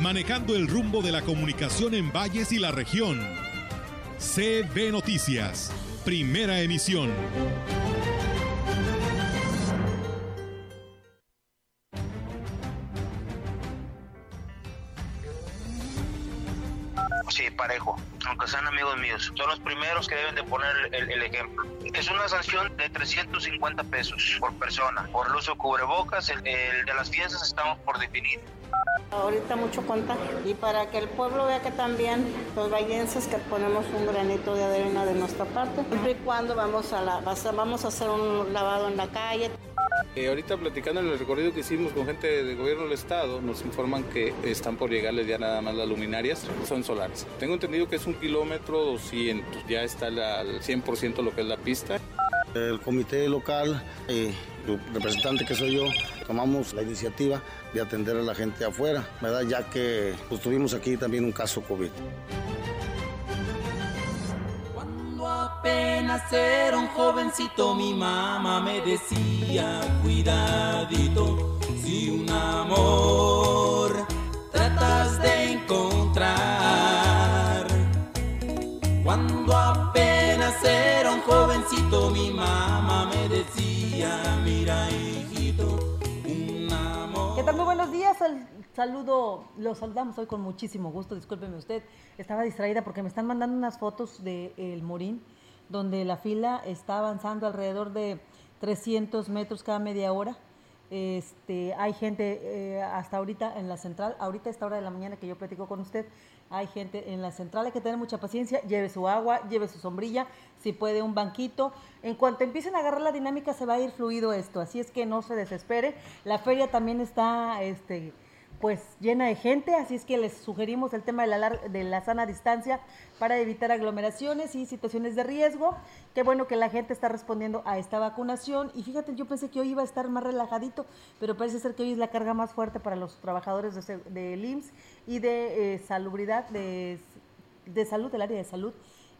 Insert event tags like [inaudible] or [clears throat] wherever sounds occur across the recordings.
manejando el rumbo de la comunicación en valles y la región. CB Noticias, primera emisión. Sí, parejo, aunque sean amigos míos. Son los primeros que deben de poner el, ejemplo. Es una sanción de 350 pesos por persona. Por el uso cubrebocas, el, el de las fiestas estamos por definir. Ahorita mucho contagio. Y para que el pueblo vea que también los vallenses que ponemos un granito de arena de nuestra parte, siempre y cuando vamos a, la, vamos a hacer un lavado en la calle. Eh, ahorita platicando en el recorrido que hicimos con gente del gobierno del estado, nos informan que están por llegarles ya nada más las luminarias, son solares. Tengo entendido que es un kilómetro 200, ya está al 100% lo que es la pista. El comité local, eh, el representante que soy yo, tomamos la iniciativa de atender a la gente afuera, ¿verdad? Ya que pues, tuvimos aquí también un caso COVID. Cuando apenas era un jovencito, mi mamá me decía, cuidadito, si un amor tratas de encontrar. Cuando apenas era jovencito, mi mamá me decía, mira hijito, un amor. ¿Qué tal? Muy buenos días. Sal- saludo, los saludamos hoy con muchísimo gusto. Discúlpeme usted, estaba distraída porque me están mandando unas fotos de El Morín, donde la fila está avanzando alrededor de 300 metros cada media hora. Este, hay gente eh, hasta ahorita en la central, ahorita a esta hora de la mañana que yo platico con usted, hay gente en la central, hay que tener mucha paciencia, lleve su agua, lleve su sombrilla, si puede un banquito. En cuanto empiecen a agarrar la dinámica se va a ir fluido esto, así es que no se desespere. La feria también está este, pues llena de gente, así es que les sugerimos el tema de la, de la sana distancia para evitar aglomeraciones y situaciones de riesgo. Qué bueno que la gente está respondiendo a esta vacunación y fíjate, yo pensé que hoy iba a estar más relajadito, pero parece ser que hoy es la carga más fuerte para los trabajadores de del y de eh, salubridad, de, de salud, del área de salud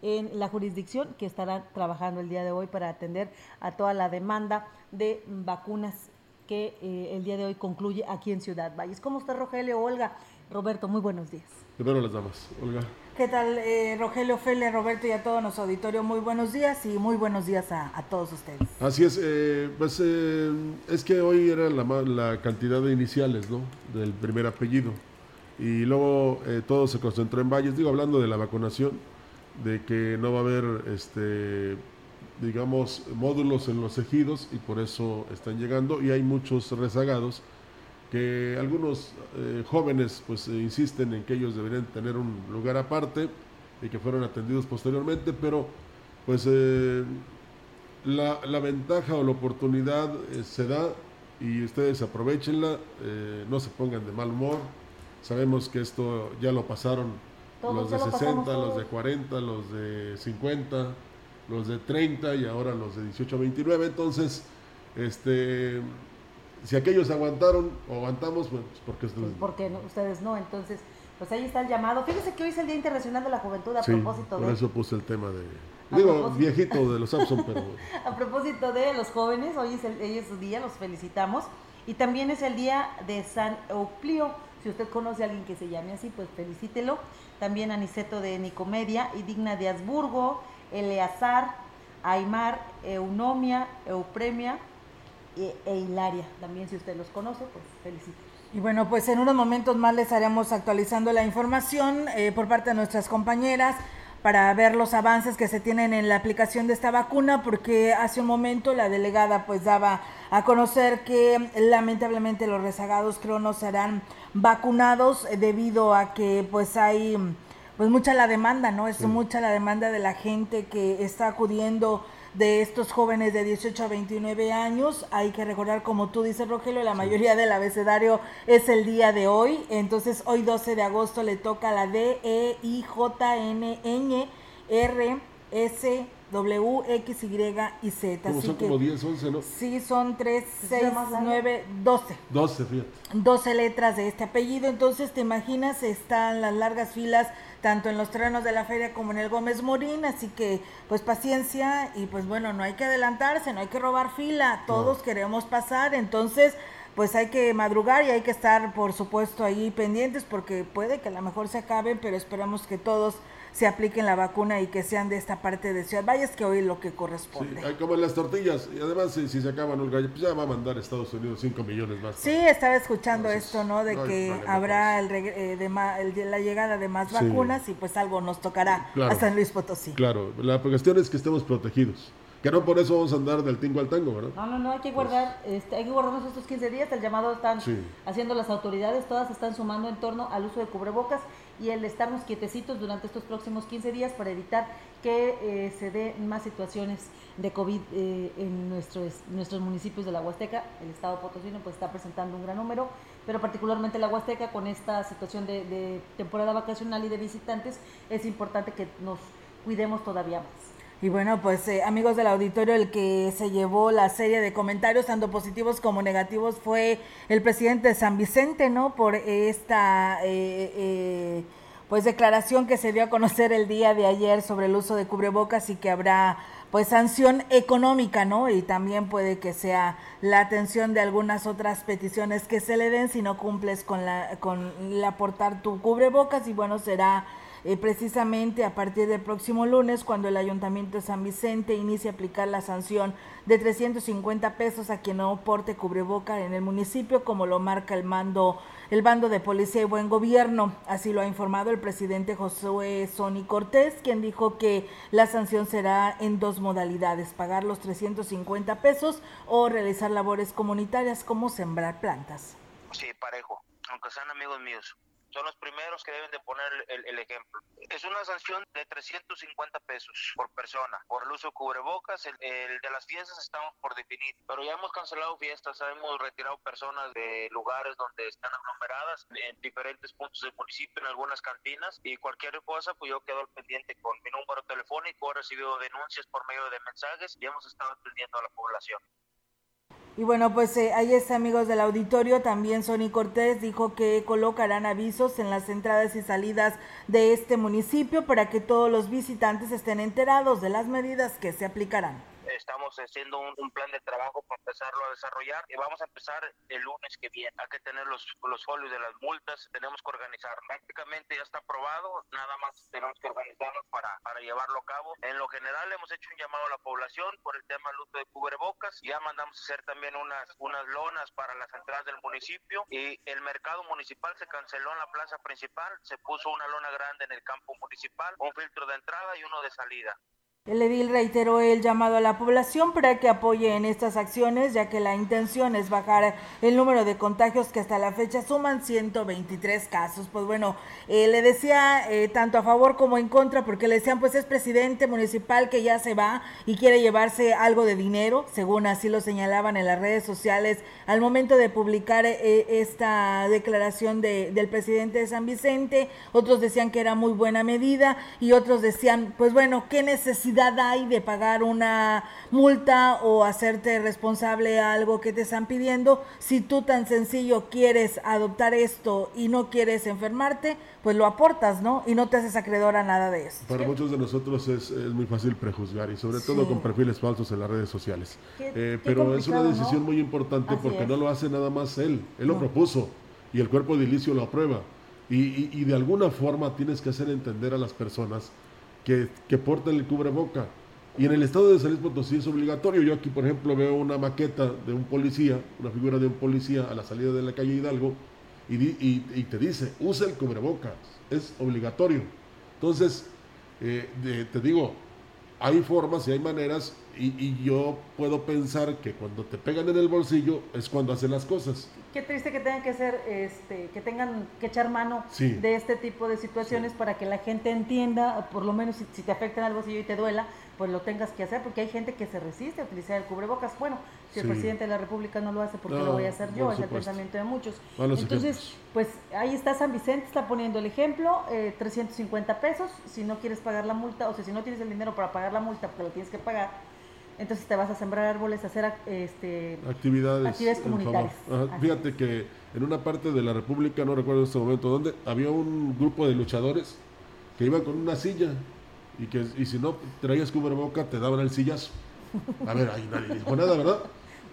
en la jurisdicción que estarán trabajando el día de hoy para atender a toda la demanda de vacunas que eh, el día de hoy concluye aquí en Ciudad Valles. ¿Cómo está Rogelio? Olga, Roberto, muy buenos días. Primero las damas, Olga. ¿Qué tal, eh, Rogelio, Fele, Roberto y a todo nuestro auditorio? Muy buenos días y muy buenos días a, a todos ustedes. Así es, eh, pues eh, es que hoy era la, ma- la cantidad de iniciales, ¿no? Del primer apellido. Y luego eh, todo se concentró en Valles, digo, hablando de la vacunación, de que no va a haber, este, digamos, módulos en los ejidos y por eso están llegando y hay muchos rezagados que algunos eh, jóvenes pues eh, insisten en que ellos deberían tener un lugar aparte y que fueron atendidos posteriormente, pero pues la, la ventaja o la oportunidad se da y ustedes aprovechenla, no se pongan de mal humor. Sabemos que esto ya lo pasaron Todos los de lo 60, pasamos los de 40, los de 50, los de 30 y ahora los de 18 a 29. Entonces, este, si aquellos aguantaron o aguantamos, pues porque ustedes no. Porque no- ustedes no, entonces, pues ahí está el llamado. Fíjese que hoy es el Día Internacional de la Juventud a Sí, propósito por de... eso puse el tema de... A Digo, propósito. viejito de los Samsung, pero... [laughs] A propósito de los jóvenes, hoy es, el, hoy es su día, los felicitamos. Y también es el día de San Euplio. Si usted conoce a alguien que se llame así, pues felicítelo. También Aniceto de Nicomedia, y Digna de Habsburgo, Eleazar, Aymar, Eunomia, Eupremia e, e Hilaria. También si usted los conoce, pues felicítelos. Y bueno, pues en unos momentos más les estaremos actualizando la información eh, por parte de nuestras compañeras para ver los avances que se tienen en la aplicación de esta vacuna, porque hace un momento la delegada pues daba a conocer que lamentablemente los rezagados creo no serán vacunados eh, debido a que pues hay pues mucha la demanda, ¿no? Es mucha la demanda de la gente que está acudiendo de estos jóvenes de 18 a 29 años. Hay que recordar, como tú dices, Rogelio, la mayoría del abecedario es el día de hoy. Entonces, hoy 12 de agosto le toca la D, E, I, J, N, Ñ, R, S, W, X, Y y Z. Como Así son que, como 10, 11, ¿no? Sí, son 3, ¿Se 6, llama largo? 9, 12. 12, fíjate. 12 letras de este apellido. Entonces, te imaginas, están las largas filas tanto en los terrenos de la feria como en el Gómez Morín. Así que, pues paciencia y pues bueno, no hay que adelantarse, no hay que robar fila. Todos queremos pasar. Entonces, pues hay que madrugar y hay que estar, por supuesto, ahí pendientes porque puede que a lo mejor se acaben, pero esperamos que todos se apliquen la vacuna y que sean de esta parte de Ciudad Valles, que hoy es lo que Sí, corresponde. hay como en las tortillas. Y además, si, si se acaban el gallo, pues ya va a mandar a Estados Unidos 5 millones más. Sí, estaba escuchando Entonces, esto, ¿no? De no que problema habrá el, reg- eh, de ma- el la llegada de más Sí. vacunas y pues algo nos tocará Claro. a San Luis Potosí. Claro, la cuestión es que estemos protegidos. Que no por eso vamos a andar del tingo al tango, ¿verdad? No, no, no, hay que guardar, este, hay que guardarnos estos 15 días, el llamado están Sí. haciendo las autoridades, todas están sumando en torno al uso de cubrebocas y el estarnos quietecitos durante estos próximos 15 días para evitar que eh, se den más situaciones de COVID eh, en nuestros, nuestros municipios de la Huasteca. El Estado potosino pues está presentando un gran número, pero particularmente la Huasteca con esta situación de, de temporada vacacional y de visitantes es importante que nos cuidemos todavía más. Y bueno, pues eh, amigos del auditorio, el que se llevó la serie de comentarios, tanto positivos como negativos, fue el presidente de San Vicente, ¿no? Por esta eh, eh, pues declaración que se dio a conocer el día de ayer sobre el uso de cubrebocas y que habrá pues sanción económica, ¿no? Y también puede que sea la atención de algunas otras peticiones que se le den si no cumples con la con el aportar tu cubrebocas y bueno, será eh, precisamente a partir del próximo lunes, cuando el Ayuntamiento de San Vicente inicie a aplicar la sanción de 350 pesos a quien no porte cubreboca en el municipio, como lo marca el mando, el bando de policía y buen gobierno. Así lo ha informado el presidente Josué Sony Cortés, quien dijo que la sanción será en dos modalidades, pagar los 350 pesos o realizar labores comunitarias como sembrar plantas. Sí, parejo, aunque sean amigos míos. Son los primeros que deben de poner el, el ejemplo. Es una sanción de 350 pesos por persona. Por el uso de cubrebocas, el, el de las fiestas estamos por definir. Pero ya hemos cancelado fiestas, hemos retirado personas de lugares donde están aglomeradas en diferentes puntos del municipio, en algunas cantinas. Y cualquier cosa, pues yo quedo al pendiente con mi número telefónico. He recibido denuncias por medio de mensajes y hemos estado atendiendo a la población. Y bueno, pues eh, ahí está, amigos del auditorio. También Sony Cortés dijo que colocarán avisos en las entradas y salidas de este municipio para que todos los visitantes estén enterados de las medidas que se aplicarán. Estamos haciendo un, un plan de trabajo para empezarlo a desarrollar y vamos a empezar el lunes que viene. Hay que tener los, los folios de las multas, tenemos que organizar. Prácticamente ya está aprobado, nada más tenemos que organizarnos para, para llevarlo a cabo. En lo general hemos hecho un llamado a la población por el tema del uso de cubrebocas. Ya mandamos a hacer también unas, unas lonas para las entradas del municipio y el mercado municipal se canceló en la plaza principal. Se puso una lona grande en el campo municipal, un filtro de entrada y uno de salida. El edil reiteró el llamado a la población para que apoye en estas acciones, ya que la intención es bajar el número de contagios que hasta la fecha suman 123 casos. Pues bueno, eh, le decía eh, tanto a favor como en contra, porque le decían, pues es presidente municipal que ya se va y quiere llevarse algo de dinero, según así lo señalaban en las redes sociales al momento de publicar eh, esta declaración de, del presidente de San Vicente. Otros decían que era muy buena medida y otros decían, pues bueno, ¿qué necesidad? Hay de pagar una multa o hacerte responsable a algo que te están pidiendo. Si tú tan sencillo quieres adoptar esto y no quieres enfermarte, pues lo aportas, ¿no? Y no te haces acreedor a nada de eso. Para muchos de nosotros es, es muy fácil prejuzgar y sobre todo con perfiles falsos en las redes sociales. Qué- Eh, qué pero es una decisión ¿no? muy importante Así porque es. no lo hace nada más él, él lo propuso y el cuerpo edilicio lo aprueba. Y, y- y de alguna forma tienes que hacer entender a las personas que, porten el cubreboca. Y en el estado de San Luis Potosí es obligatorio. Yo aquí, por ejemplo, veo una maqueta de un policía, una figura de un policía a la salida de la calle Hidalgo, y, te dice, usa el cubrebocas, es obligatorio. Entonces, eh, te digo, hay formas y hay maneras, y, y yo puedo pensar que cuando te pegan en el bolsillo es cuando hacen las cosas. Qué triste que tengan que ser, este, que tengan que echar mano Sí. de este tipo de situaciones para que la gente entienda, por lo menos si, si te afecta en el bolsillo y te duela, pues lo tengas que hacer, porque hay gente que se resiste a utilizar el cubrebocas. Bueno, si el presidente de la República no lo hace, ¿por qué No, lo voy a hacer yo? Es el pensamiento de muchos. Malos Entonces, ejemplos. pues ahí está San Vicente, está poniendo el ejemplo, eh, 350 pesos, si no quieres pagar la multa, o sea, si no tienes el dinero para pagar la multa, porque lo tienes que pagar, entonces te vas a sembrar árboles, a hacer ac- este, actividades, Actividades comunitarias. Ajá. Fíjate que en una parte de la República, no recuerdo en este momento dónde, había un grupo de luchadores que iban con una silla y que y si no traías cubreboca te daban el sillazo. A ver, ahí nadie dijo nada, ¿verdad?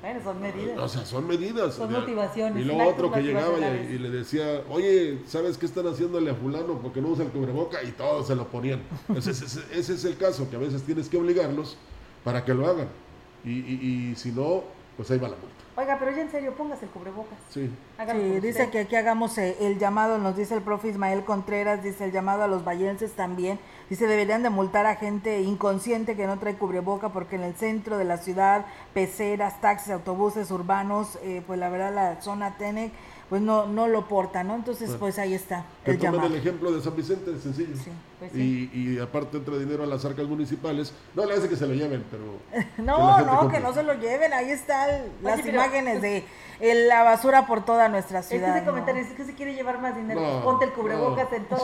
bueno, son medidas. O sea, son medidas. Son o sea, motivaciones, Y luego otro que llegaba y le decía, oye, ¿sabes qué están haciéndole a fulano porque no usa el cubreboca? Y todos se lo ponían. Entonces, ese, ese es el caso, que a veces tienes que obligarlos para que lo hagan. Y, y- y si no, pues ahí va la multa. Oiga, pero ya en serio, póngase el cubrebocas. Sí. Hágalo Sí, dice usted. que aquí hagamos eh, el llamado, nos dice el profe Ismael Contreras, dice el llamado a los vallenses también. Dice, deberían de multar a gente inconsciente que no trae cubreboca porque en el centro de la ciudad, peceras, taxis, autobuses urbanos, eh, pues la verdad la zona Tenec, pues no, no lo porta, ¿no? Entonces, pues ahí está Que el tomen llamado. el ejemplo de San Vicente, sencillo. Sí, pues sí. y, y aparte entra dinero a las arcas municipales. No le hace que se lo lleven, pero... [laughs] No, no, compre. que no se lo lleven, ahí están las pero- imágenes de eh, la basura por toda nuestra Es que ciudad. ese ¿no? comentario es que se quiere llevar más dinero. No, pues ponte el cubrebocas no. en todo.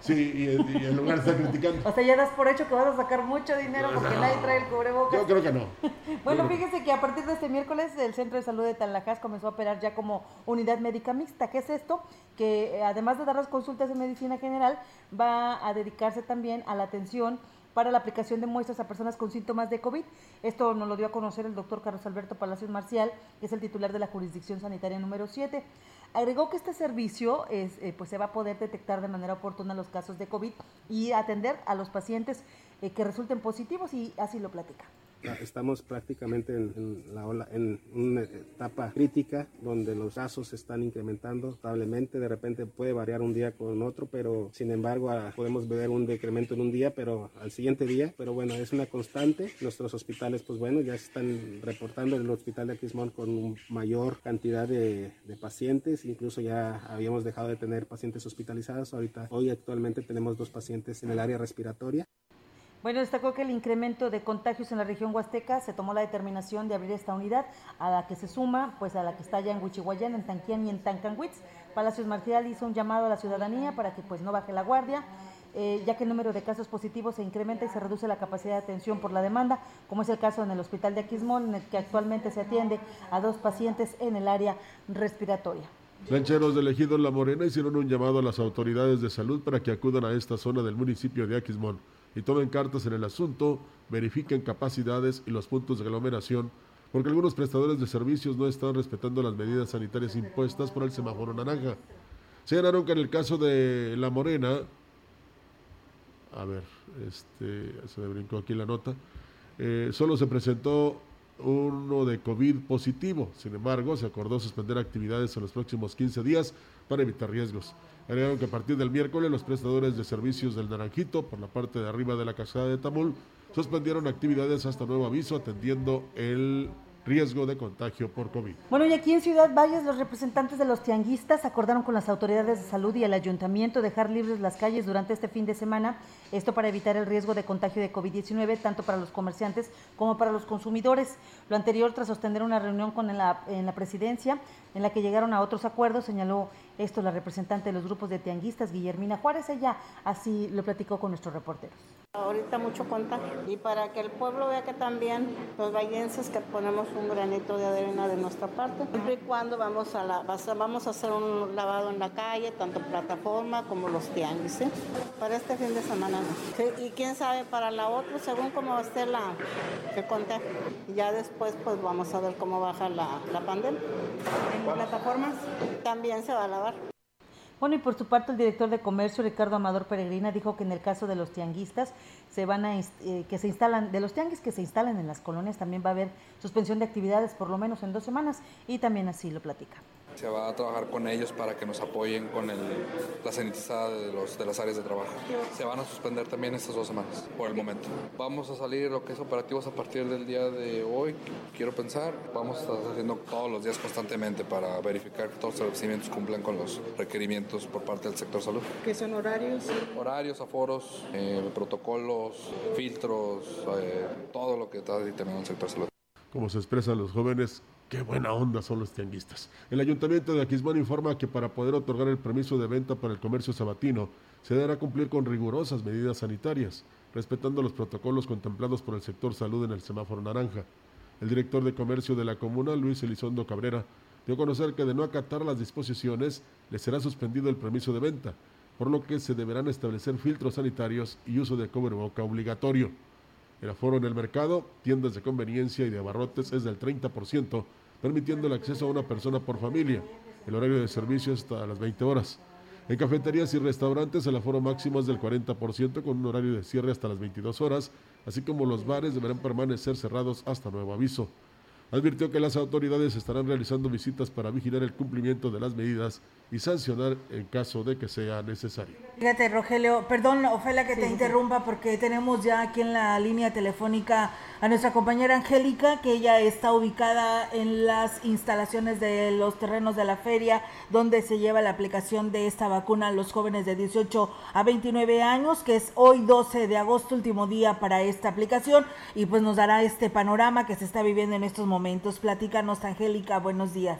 Sí, sí, y, y en lugar de [laughs] O sea, ya das por hecho que vas a sacar mucho dinero porque No. nadie trae el cubrebocas. Yo creo que no. [laughs] Bueno, fíjese que a partir de este miércoles el Centro de Salud de Tanlajas comenzó a operar ya como unidad médica mixta. ¿Qué es esto? Que eh, además de dar las consultas de medicina general, va a dedicarse también a la atención para la aplicación de muestras a personas con síntomas de COVID. Esto nos lo dio a conocer el doctor Carlos Alberto Palacios Marcial, que es el titular de la jurisdicción sanitaria número 7. Agregó que este servicio eh, pues se va a poder detectar de manera oportuna los casos de COVID y atender a los pacientes eh, que resulten positivos y así lo platica. Estamos prácticamente en, en la ola- en una etapa crítica donde los casos se están incrementando establemente. De repente puede variar un día con otro, pero sin embargo ah, podemos ver un decremento en un día, pero al siguiente día. Pero bueno, es una constante. Nuestros hospitales, pues bueno, ya se están reportando en el hospital de Aquismón con mayor cantidad de, de pacientes. Incluso ya habíamos dejado de tener pacientes hospitalizados. Ahorita, hoy actualmente tenemos dos pacientes en el área respiratoria. Bueno, destacó que el incremento de contagios en la región huasteca se tomó la determinación de abrir esta unidad, a la que se suma, pues a la que está ya en Huichihuayán, en Tanquián y en Tancanwitz. Palacios Marcial hizo un llamado a la ciudadanía para que pues no baje la guardia, eh, ya que el número de casos positivos se incrementa y se reduce la capacidad de atención por la demanda, como es el caso en el hospital de Aquismón, en el que actualmente se atiende a dos pacientes en el área respiratoria. Rancheros del Ejido La Morena hicieron un llamado a las autoridades de salud para que acudan a esta zona del municipio de Aquismón y tomen cartas en el asunto, verifiquen capacidades y los puntos de aglomeración, porque algunos prestadores de servicios no están respetando las medidas sanitarias impuestas por el semáforo naranja. Señalaron que en el caso de La Morena, a ver, este, se me brincó aquí la nota, eh, solo se presentó uno de COVID positivo. Sin embargo, se acordó suspender actividades en los próximos 15 días para evitar riesgos. Agregaron que a partir del miércoles los prestadores de servicios del Naranjito, por la parte de arriba de la casada de Tamul, suspendieron actividades hasta nuevo aviso atendiendo el riesgo de contagio por COVID. Bueno, y aquí en Ciudad Valles, los representantes de los tianguistas acordaron con las autoridades de salud y el ayuntamiento dejar libres las calles durante este fin de semana, esto para evitar el riesgo de contagio de COVID-19, tanto para los comerciantes como para los consumidores. Lo anterior tras sostener una reunión con la, en la presidencia, en la que llegaron a otros acuerdos, señaló esto la representante de los grupos de tianguistas, Guillermina Juárez, ella así lo platicó con nuestros reporteros. Ahorita mucho contagio. Y para que el pueblo vea que también los vallenses que ponemos un granito de arena de nuestra parte, siempre y cuando vamos a, la, a- vamos a hacer un lavado en la calle, tanto plataforma como los tianguis. ¿sí? Para este fin de semana no. Y quién sabe para la otra, según cómo esté la, el contagio. Ya después pues vamos a ver cómo baja la, la pandemia. En plataformas también se va a lavar. Bueno, y por su parte el director de comercio, Ricardo Amador Peregrina, dijo que en el caso de los tianguistas, se van a, eh, que se instalan, de los tianguis que se instalan en las colonias, también va a haber suspensión de actividades por lo menos en dos semanas, y también así lo platica. Se va a trabajar con ellos para que nos apoyen con el, la sanitizada de, los, de las áreas de trabajo. Se van a suspender también estas dos semanas, por el momento. Vamos a salir lo que es operativos a partir del día de hoy, quiero pensar. Vamos a estar haciendo todos los días constantemente para verificar que todos los establecimientos cumplan con los requerimientos por parte del sector salud. ¿Qué son horarios? Horarios, aforos, eh, protocolos, filtros, eh, todo lo que está determinado el sector salud. Como se expresan los jóvenes, qué buena onda son los tianguistas. El ayuntamiento de Aquismón informa que para poder otorgar el permiso de venta para el comercio sabatino, se deberá cumplir con rigurosas medidas sanitarias, respetando los protocolos contemplados por el sector salud en el semáforo naranja. El director de comercio de la comuna, Luis Elizondo Cabrera, dio a conocer que de no acatar las disposiciones, le será suspendido el permiso de venta, por lo que se deberán establecer filtros sanitarios y uso de boca obligatorio. El aforo en el mercado, tiendas de conveniencia y de abarrotes es del 30%, permitiendo el acceso a una persona por familia. El horario de servicio hasta las 20 horas. En cafeterías y restaurantes el aforo máximo es del 40% con un horario de cierre hasta las 22 horas, así como los bares deberán permanecer cerrados hasta nuevo aviso. Advirtió que las autoridades estarán realizando visitas para vigilar el cumplimiento de las medidas y sancionar en caso de que sea necesario. Fíjate, Rogelio, perdón, Ofelia, que te interrumpa porque tenemos ya aquí en la línea telefónica a nuestra compañera Angélica, que ella está ubicada en las instalaciones de los terrenos de la feria, donde se lleva la aplicación de esta vacuna a los jóvenes de 18 a 29 años, que es hoy 12 de agosto, último día para esta aplicación, y pues nos dará este panorama que se está viviendo en estos momentos. Platícanos, Angélica, buenos días.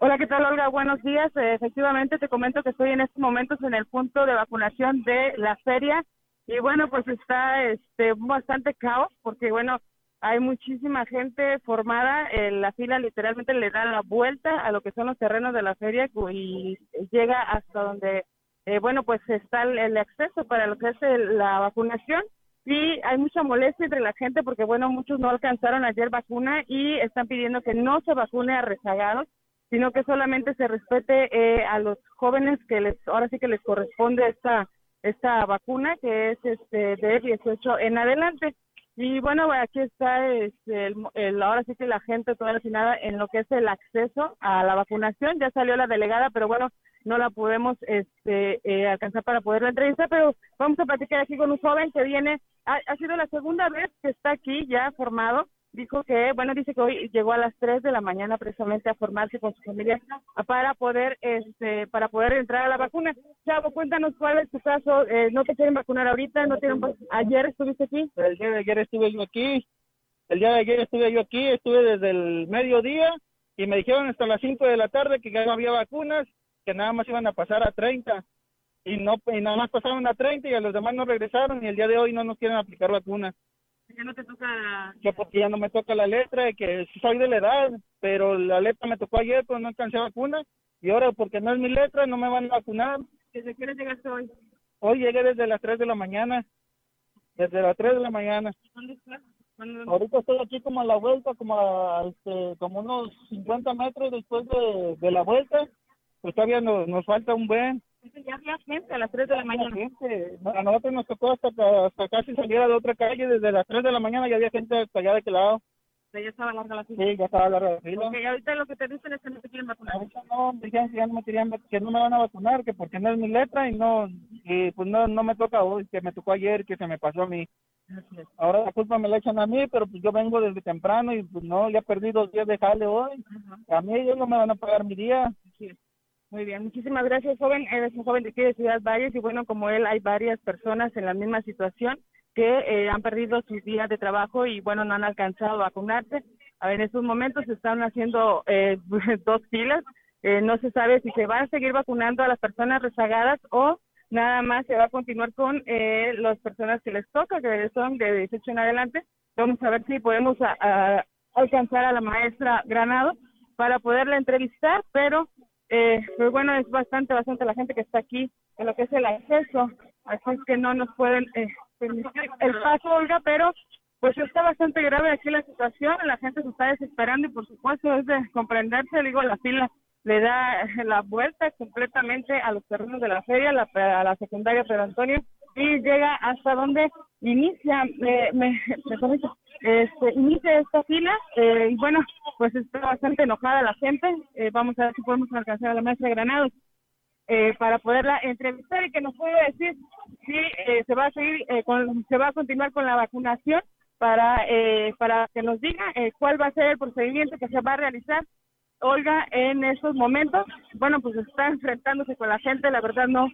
Hola, ¿qué tal, Olga? Buenos días. Eh, efectivamente, te comento que estoy en estos momentos en el punto de vacunación de la feria y bueno, pues está este bastante caos porque bueno, hay muchísima gente formada, eh, la fila literalmente le da la vuelta a lo que son los terrenos de la feria y llega hasta donde, eh, bueno, pues está el, acceso para lo que es la vacunación y hay mucha molestia entre la gente porque, bueno, muchos no alcanzaron ayer vacuna y están pidiendo que no se vacune a rezagados sino que solamente se respete eh, a los jóvenes que les ahora sí que les corresponde esta esta vacuna que es este de 18 en adelante. Y bueno aquí está este, el, ahora sí que la gente toda la en lo que es el acceso a la vacunación. Ya salió la delegada pero bueno no la podemos este eh, alcanzar para poderla entrevistar. Pero vamos a platicar aquí con un joven que viene ha, ha sido la segunda vez que está aquí ya formado dijo que, bueno, dice que hoy llegó a las 3 de la mañana precisamente a formarse con su familia para poder, este, para poder entrar a la vacuna. Chavo, cuéntanos cuál es tu caso, eh, no te quieren vacunar ahorita, no tienen, ayer estuviste aquí. El día de ayer estuve yo aquí, el día de ayer estuve yo aquí, estuve desde el mediodía y me dijeron hasta las 5 de la tarde que ya no había vacunas, que nada más iban a pasar a 30 y no y nada más pasaron a 30 y a los demás no regresaron y el día de hoy no nos quieren aplicar vacunas ya no te toca... Que porque ya no me toca la letra, que soy de la edad, pero la letra me tocó ayer, pero no alcancé vacuna. Y ahora, porque no es mi letra, no me van a vacunar. ¿Desde qué hora llegaste hoy? Hoy llegué desde las 3 de la mañana. Desde las 3 de la mañana. ¿Dónde estás? Ahorita estoy aquí como a la vuelta, como a, este, como unos 50 metros después de, de la vuelta. Pues todavía nos, nos falta un buen ya había gente a las 3 de la mañana. A nosotros nos tocó hasta, hasta casi salir a la otra calle, desde las 3 de la mañana ya había gente hasta allá de aquel lado. ya estaba larga la fila. Sí, ya estaba larga la fila. Porque ahorita lo que te dicen es que no te quieren vacunar. Ahorita no, dijeron que ya no me querían, que no me van a vacunar, que porque no es mi letra y no, y pues no, no me toca hoy, que me tocó ayer, que se me pasó a mí. Ahora la culpa me la echan a mí, pero pues yo vengo desde temprano y pues no, ya perdí dos días de jale hoy. A mí ellos no me van a pagar mi día. Muy bien, muchísimas gracias, joven. Eres un joven de aquí de Ciudad Valles y bueno, como él, hay varias personas en la misma situación que eh, han perdido sus días de trabajo y bueno, no han alcanzado a vacunarse. A ver, en estos momentos se están haciendo eh, [laughs] dos filas. Eh, no se sabe si se van a seguir vacunando a las personas rezagadas o nada más se va a continuar con las personas que les toca, que son de 18 en adelante. Vamos a ver si podemos alcanzar a la maestra Granado para poderla entrevistar, pero eh, pues bueno, es bastante, bastante la gente que está aquí en lo que es el acceso, así es que no nos pueden eh, permitir el paso, Olga, pero pues está bastante grave aquí la situación, la gente se está desesperando y por supuesto es de comprenderse, digo, la fila le da la vuelta completamente a los terrenos de la feria, la, a la secundaria Pedro Antonio, y llega hasta donde inicia, me, me, este, inicie esta fila. Eh, y bueno, pues está bastante enojada la gente. Eh, vamos a ver si podemos alcanzar a la maestra Granados eh, para poderla entrevistar y que nos pueda decir si eh, se va a seguir, eh, con, se va a continuar con la vacunación para, para que nos diga cuál va a ser el procedimiento que se va a realizar. Olga, en estos momentos, bueno, pues está enfrentándose con la gente, la verdad no,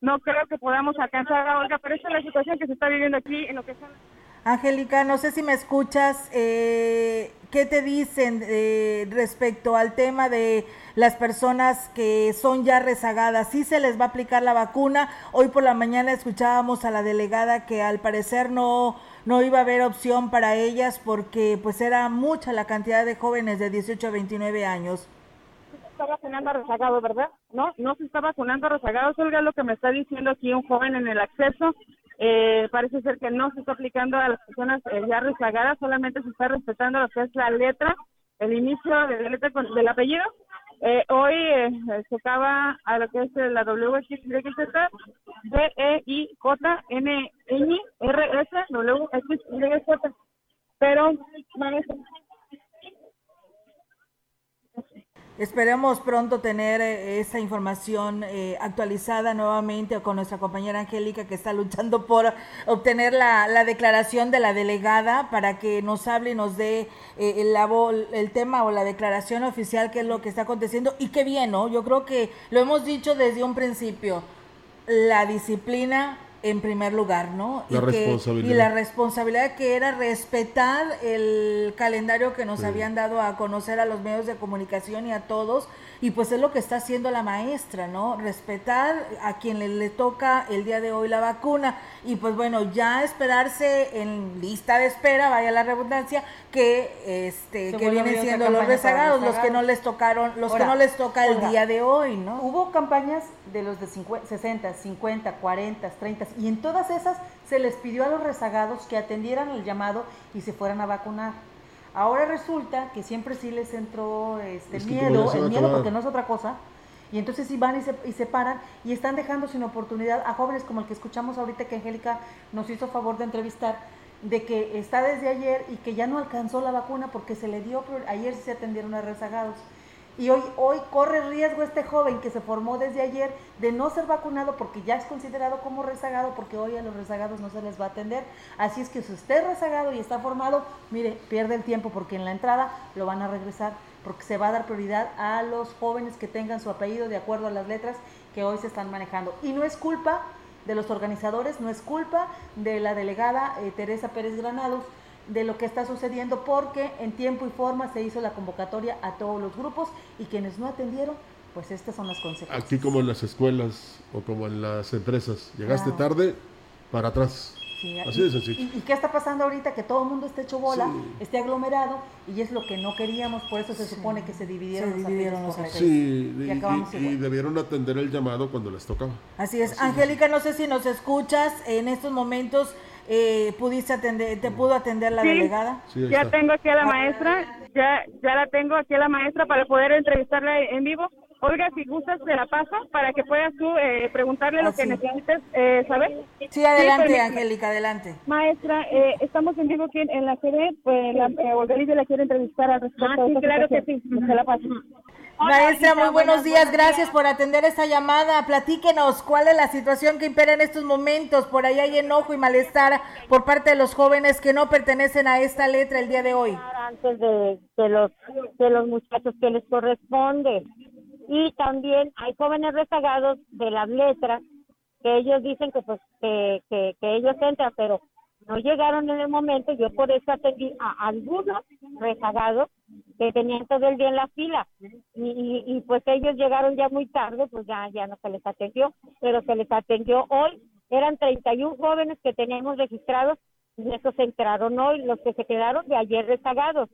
no creo que podamos alcanzar a Olga, pero esa es la situación que se está viviendo aquí en lo que son Angélica, no sé si me escuchas, eh, ¿qué te dicen eh, respecto al tema de las personas que son ya rezagadas? ¿Sí se les va a aplicar la vacuna? Hoy por la mañana escuchábamos a la delegada que al parecer no, no iba a haber opción para ellas porque pues era mucha la cantidad de jóvenes de 18 a 29 años. se está vacunando a rezagados, ¿verdad? No, no se está vacunando a rezagados. Olga, lo que me está diciendo aquí un joven en el acceso. Eh, parece ser que no se está aplicando a las personas eh, ya rezagadas, solamente se está respetando lo que es la letra, el inicio de la letra con, del apellido. Eh, hoy eh, se acaba a lo que es la WXYZ, D, E, I, J, N, N, R, S, W, X, Y, Z. Pero, maestra, Esperemos pronto tener eh, esa información eh, actualizada nuevamente con nuestra compañera Angélica que está luchando por obtener la, la declaración de la delegada para que nos hable y nos dé eh, el, el tema o la declaración oficial que es lo que está aconteciendo y qué bien, ¿no? Yo creo que lo hemos dicho desde un principio, la disciplina en primer lugar, ¿no? La y que- y la responsabilidad que era respetar el calendario que nos Sí. habían dado a conocer a los medios de comunicación y a todos, y pues es lo que está haciendo la maestra, ¿no? Respetar a quien le, le toca el día de hoy la vacuna, y pues bueno, ya esperarse en lista de espera, vaya la redundancia, que este que vienen siendo los rezagados, los que no les tocaron, los Ahora, que no les toca el Olga, día de hoy, ¿no? Hubo campañas de los de 50, 60, 50, 40, 30 y en todas esas se les pidió a los rezagados que atendieran el llamado y se fueran a vacunar. Ahora resulta que siempre sí les entró este Es que miedo, el miedo porque no es otra cosa. Y entonces sí van y se, y se paran y están dejando sin oportunidad a jóvenes como el que escuchamos ahorita que Angélica nos hizo favor de entrevistar, de que está desde ayer y que ya no alcanzó la vacuna porque se le dio, ayer sí se atendieron a rezagados. Y hoy, hoy corre riesgo este joven que se formó desde ayer de no ser vacunado porque ya es considerado como rezagado, porque hoy a los rezagados no se les va a atender. Así es que si usted es rezagado y está formado, mire, pierde el tiempo porque en la entrada lo van a regresar, porque se va a dar prioridad a los jóvenes que tengan su apellido de acuerdo a las letras que hoy se están manejando. Y no es culpa de los organizadores, no es culpa de la delegada eh, Teresa Pérez Granados, de lo que está sucediendo porque en tiempo y forma se hizo la convocatoria a todos los grupos y quienes no atendieron, pues estas son las consecuencias. Aquí como en las escuelas o como en las empresas. Llegaste Claro. tarde, para atrás. Sí, Así y- de sencillo. ¿Y, y qué está pasando ahorita? Que todo el mundo esté hecho bola, Sí. esté aglomerado y es lo que no queríamos, por eso se supone que se dividieron, Se los dividieron los por Sí, y, y debieron atender el llamado cuando les tocaba. Así es. Angélica, no sé si nos escuchas en estos momentos. Eh, ¿Pudiste atender, te pudo atender la Sí. delegada? Sí, ya tengo aquí a la maestra, ya, ya la tengo aquí a la maestra para poder entrevistarla en vivo. Olga, si gustas, te la paso para que puedas tú eh, preguntarle lo Ah, que sí. necesites eh, saber. Sí, adelante, permíteme. Angélica, adelante. Maestra, eh, estamos en vivo aquí en, en la sede, pues la, eh, Olga Lidia la quiere entrevistar al respecto. Ah, sí, claro que situación. Se la paso. Maestra, muy buenos días, buenos gracias por atender esta llamada. Platíquenos cuál es la situación que impera en estos momentos. Por ahí hay enojo y malestar por parte de los jóvenes que no pertenecen a esta letra el día de hoy. antes de, de los de los muchachos que les corresponde y también hay jóvenes rezagados de las letras que ellos dicen que pues que, que, que ellos entran pero no llegaron en el momento yo por eso atendí a algunos rezagados que tenían todo el día en la fila y, pues ellos llegaron ya muy tarde pues ya ya no se les atendió pero se les atendió hoy eran 31 jóvenes que teníamos registrados y esos entraron hoy, los que se quedaron de ayer rezagados,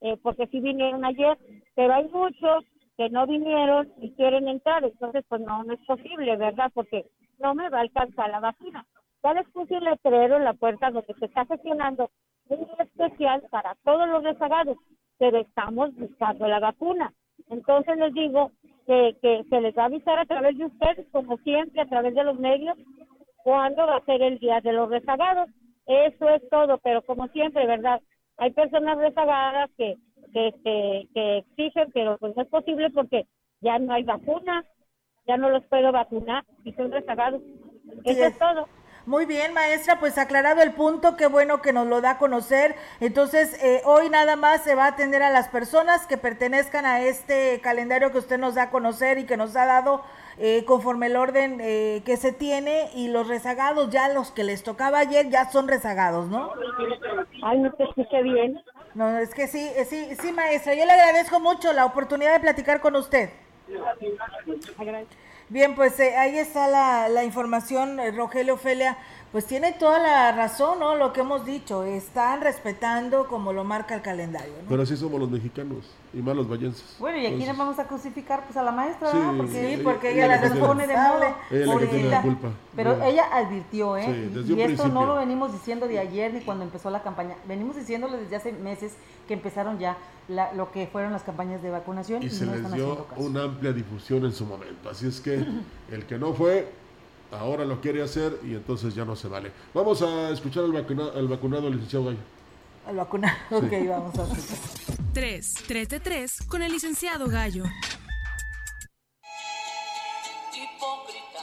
eh, porque sí vinieron ayer, pero hay muchos que no vinieron y quieren entrar, entonces pues no, no es posible, ¿verdad? Porque no me va a alcanzar la vacuna. Ya les puse un letrero en la puerta donde se está gestionando un especial para todos los rezagados, pero estamos buscando la vacuna. Entonces les digo que, que se les va a avisar a través de ustedes, como siempre, a través de los medios, cuándo va a ser el día de los rezagados. Eso es todo, pero como siempre, ¿verdad? hay personas rezagadas que, que, que, que exigen, pero pues no es posible porque ya no hay vacuna, ya no los puedo vacunar y son rezagados. Eso es todo. Muy bien, maestra, pues aclarado el punto, qué bueno que nos lo da a conocer. Entonces, eh, hoy nada más se va a atender a las personas que pertenezcan a este calendario que usted nos da a conocer y que nos ha dado eh, conforme el orden eh, que se tiene y los rezagados, ya los que les tocaba ayer, ya son rezagados, ¿no? Ay, no te escuché bien. No, es que sí, eh, sí, sí, maestra, yo le agradezco mucho la oportunidad de platicar con usted. Bien, pues eh, ahí está la, información, eh, Rogelio Ofelia. Pues tiene toda la razón, ¿no? Lo que hemos dicho, están respetando como lo marca el calendario, ¿no? Pero así somos los mexicanos y más los vallenses. Bueno, ¿y a quién Entonces, vamos a crucificar? Pues a la maestra. Porque, sí, porque ella- ella, la pone de mole. Ella es la que tiene la pobrecita. culpa. Pero Ya. ella advirtió, ¿eh? Sí, Y- un esto no lo venimos diciendo de ayer ni cuando empezó la campaña. Venimos diciéndole desde hace meses que empezaron ya la- lo que fueron las campañas de vacunación y, y se no les están dio haciendo caso. una amplia difusión en su momento. Así es que [clears throat] el que no fue, ahora lo quiere hacer y entonces ya no se vale. Vamos a escuchar al, vacuna- al vacunado, licenciado Gallo. Al vacunado, Sí. ok, vamos a escuchar. 3, 3 de 3 con el licenciado Gallo. Hipócrita,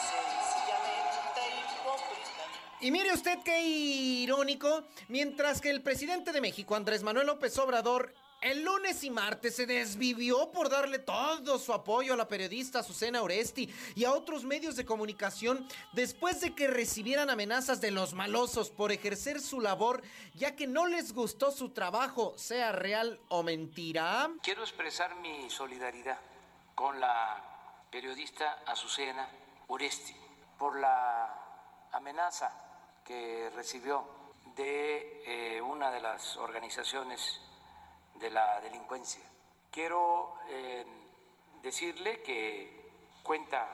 sencillamente hipócrita. Y mire usted qué irónico, mientras que el presidente de México, Andrés Manuel López Obrador, el lunes y martes se desvivió por darle todo su apoyo a la periodista Azucena Oresti y a otros medios de comunicación después de que recibieran amenazas de los malosos por ejercer su labor, ya que no les gustó su trabajo, sea real o mentira. Quiero expresar mi solidaridad con la periodista Azucena Uresti por la amenaza que recibió de eh, una de las organizaciones de la delincuencia. Quiero eh, decirle que cuenta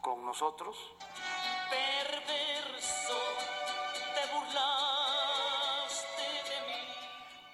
con nosotros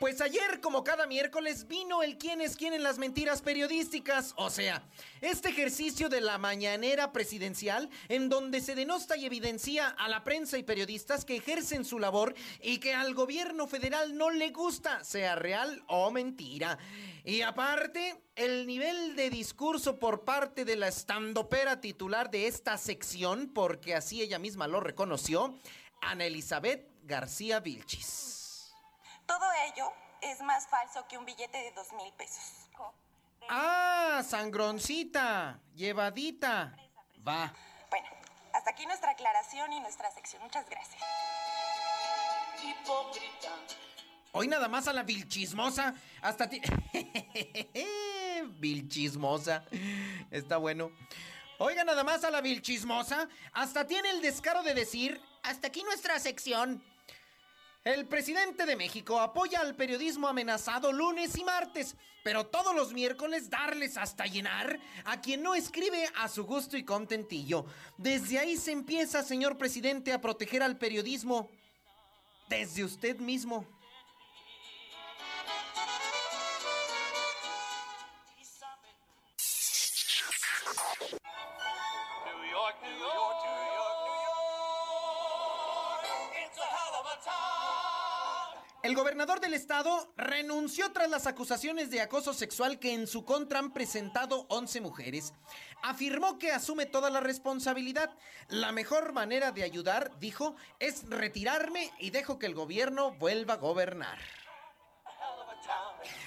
Pues ayer, como cada miércoles, vino el quién es quién en las mentiras periodísticas. O sea, este ejercicio de la mañanera presidencial, en donde se denosta y evidencia a la prensa y periodistas que ejercen su labor y que al gobierno federal no le gusta, sea real o mentira. Y aparte, el nivel de discurso por parte de la estandopera titular de esta sección, porque así ella misma lo reconoció, Ana Elizabeth García Vilchis. Todo ello es más falso que un billete de dos mil pesos. Ah, sangroncita, llevadita. Va. Bueno, hasta aquí nuestra aclaración y nuestra sección. Muchas gracias. Hipócrita, Hoy nada más a la vilchismosa. Hasta ti. [laughs] vilchismosa. Está bueno. Oiga nada más a la vilchismosa. Hasta tiene el descaro de decir. Hasta aquí nuestra sección. El presidente de México apoya al periodismo amenazado lunes y martes, pero todos los miércoles darles hasta llenar a quien no escribe a su gusto y contentillo. Desde ahí se empieza, señor presidente, a proteger al periodismo. Desde usted mismo. El gobernador del estado renunció tras las acusaciones de acoso sexual que en su contra han presentado 11 mujeres. Afirmó que asume toda la responsabilidad. La mejor manera de ayudar, dijo, es retirarme y dejo que el gobierno vuelva a gobernar.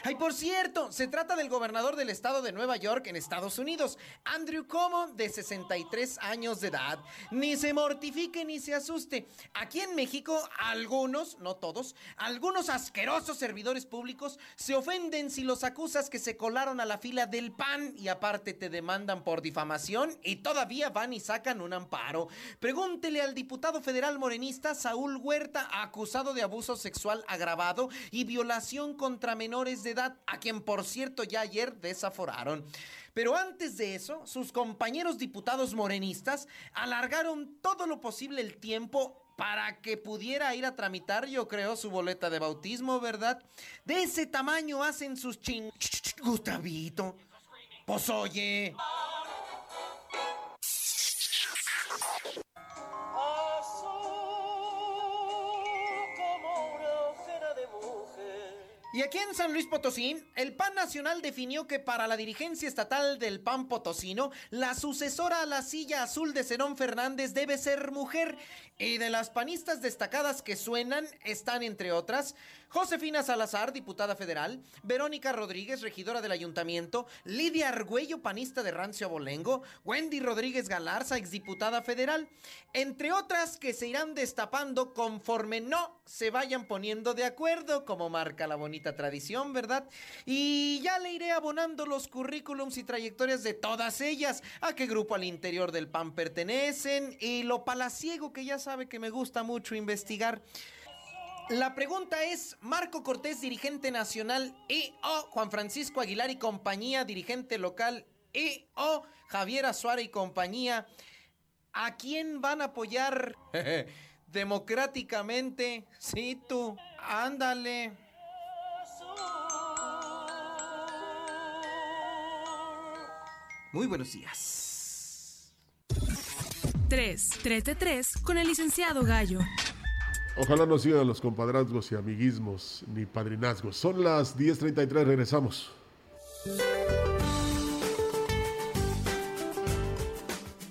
Ay, por cierto, se trata del gobernador del estado de Nueva York en Estados Unidos, Andrew Cuomo, de 63 años de edad. Ni se mortifique ni se asuste. Aquí en México, algunos, no todos, algunos asquerosos servidores públicos se ofenden si los acusas que se colaron a la fila del PAN y aparte te demandan por difamación y todavía van y sacan un amparo. Pregúntele al diputado federal morenista Saúl Huerta, acusado de abuso sexual agravado y violación contra menores de a quien por cierto ya ayer desaforaron. Pero antes de eso, sus compañeros diputados morenistas alargaron todo lo posible el tiempo para que pudiera ir a tramitar, yo creo, su boleta de bautismo, ¿verdad? De ese tamaño hacen sus ching... Gustavito. Pues oye. Aquí en San Luis Potosí, el PAN Nacional definió que para la dirigencia estatal del PAN Potosino, la sucesora a la silla azul de Zenón Fernández debe ser mujer. Y de las panistas destacadas que suenan están, entre otras, Josefina Salazar, diputada federal, Verónica Rodríguez, regidora del ayuntamiento, Lidia Argüello, panista de Rancio Abolengo, Wendy Rodríguez Galarza, exdiputada federal, entre otras que se irán destapando conforme no se vayan poniendo de acuerdo, como marca la bonita tradición, ¿verdad? Y ya le iré abonando los currículums y trayectorias de todas ellas, a qué grupo al interior del PAN pertenecen y lo palaciego que ya sabe que me gusta mucho investigar. La pregunta es, Marco Cortés, dirigente nacional, y o Juan Francisco Aguilar y compañía, dirigente local, y o Javier Azuara y compañía, ¿a quién van a apoyar [laughs] democráticamente? Sí, tú, ándale. Muy buenos días. 3. 3 de 3 con el licenciado Gallo. Ojalá no sigan los compadrazgos y amiguismos ni padrinazgos. Son las 10.33, regresamos.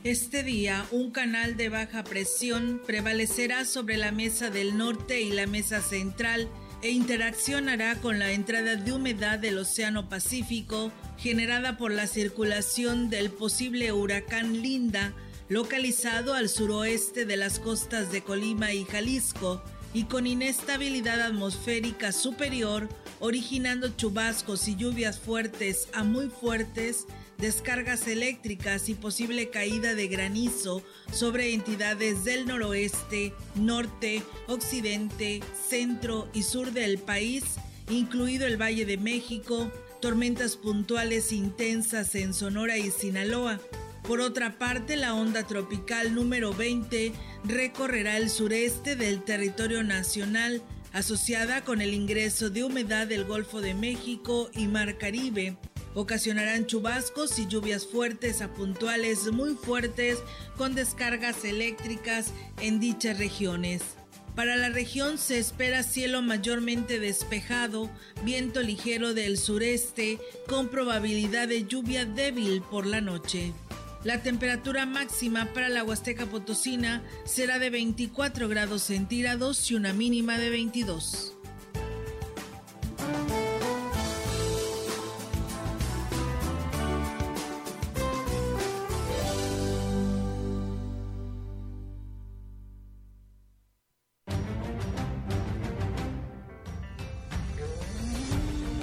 Este día, un canal de baja presión prevalecerá sobre la mesa del norte y la mesa central e interaccionará con la entrada de humedad del Océano Pacífico generada por la circulación del posible huracán Linda, localizado al suroeste de las costas de Colima y Jalisco y con inestabilidad atmosférica superior, originando chubascos y lluvias fuertes a muy fuertes, descargas eléctricas y posible caída de granizo sobre entidades del noroeste, norte, occidente, centro y sur del país, incluido el Valle de México, tormentas puntuales intensas en Sonora y Sinaloa. Por otra parte, la onda tropical número 20 recorrerá el sureste del territorio nacional, asociada con el ingreso de humedad del Golfo de México y Mar Caribe. Ocasionarán chubascos y lluvias fuertes a puntuales muy fuertes con descargas eléctricas en dichas regiones. Para la región se espera cielo mayormente despejado, viento ligero del sureste con probabilidad de lluvia débil por la noche. La temperatura máxima para la Huasteca Potosina será de 24 grados centígrados y una mínima de 22.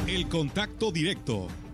El contacto directo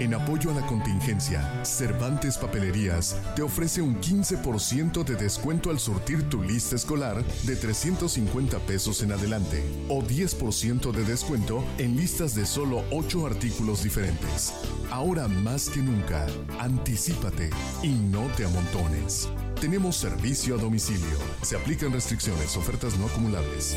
En apoyo a la contingencia, Cervantes Papelerías te ofrece un 15% de descuento al surtir tu lista escolar de 350 pesos en adelante o 10% de descuento en listas de solo 8 artículos diferentes. Ahora más que nunca, anticípate y no te amontones. Tenemos servicio a domicilio. Se aplican restricciones, ofertas no acumulables.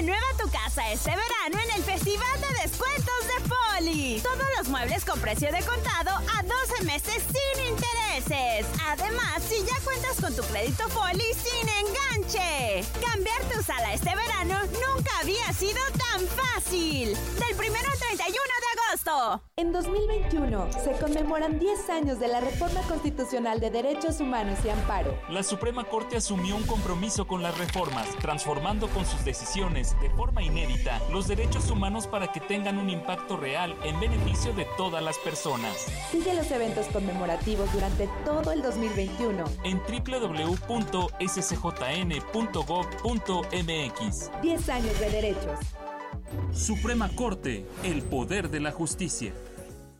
Renueva tu casa este verano en el Festival de Descuentos de Poli. Todos los muebles con precio de contado a 12 meses sin intereses. Además, si ya cuentas con tu crédito Poli sin enganche. Cambiar tu sala este verano nunca había sido tan fácil. Del 1 al 31 de agosto. En 2021 se conmemoran 10 años de la Reforma Constitucional de Derechos Humanos y Amparo. La Suprema Corte asumió un compromiso con las reformas, transformando con sus decisiones, de forma inédita, los derechos humanos para que tengan un impacto real en beneficio de todas las personas. Sigue los eventos conmemorativos durante todo el 2021 en www.scjn.gov.mx. 10 años de derechos. Suprema Corte, el poder de la justicia.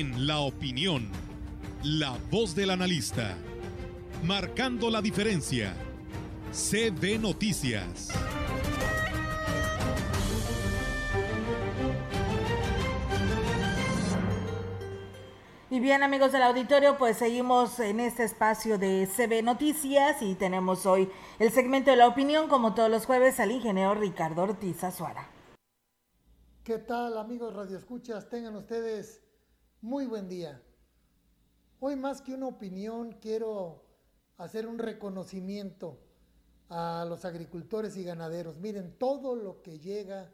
En la opinión, la voz del analista, marcando la diferencia. CB Noticias. Y bien amigos del auditorio, pues seguimos en este espacio de CB Noticias y tenemos hoy el segmento de la opinión, como todos los jueves, al ingeniero Ricardo Ortiz Azuara. ¿Qué tal amigos radioescuchas? Tengan ustedes muy buen día. Hoy más que una opinión quiero hacer un reconocimiento a los agricultores y ganaderos. Miren, todo lo que llega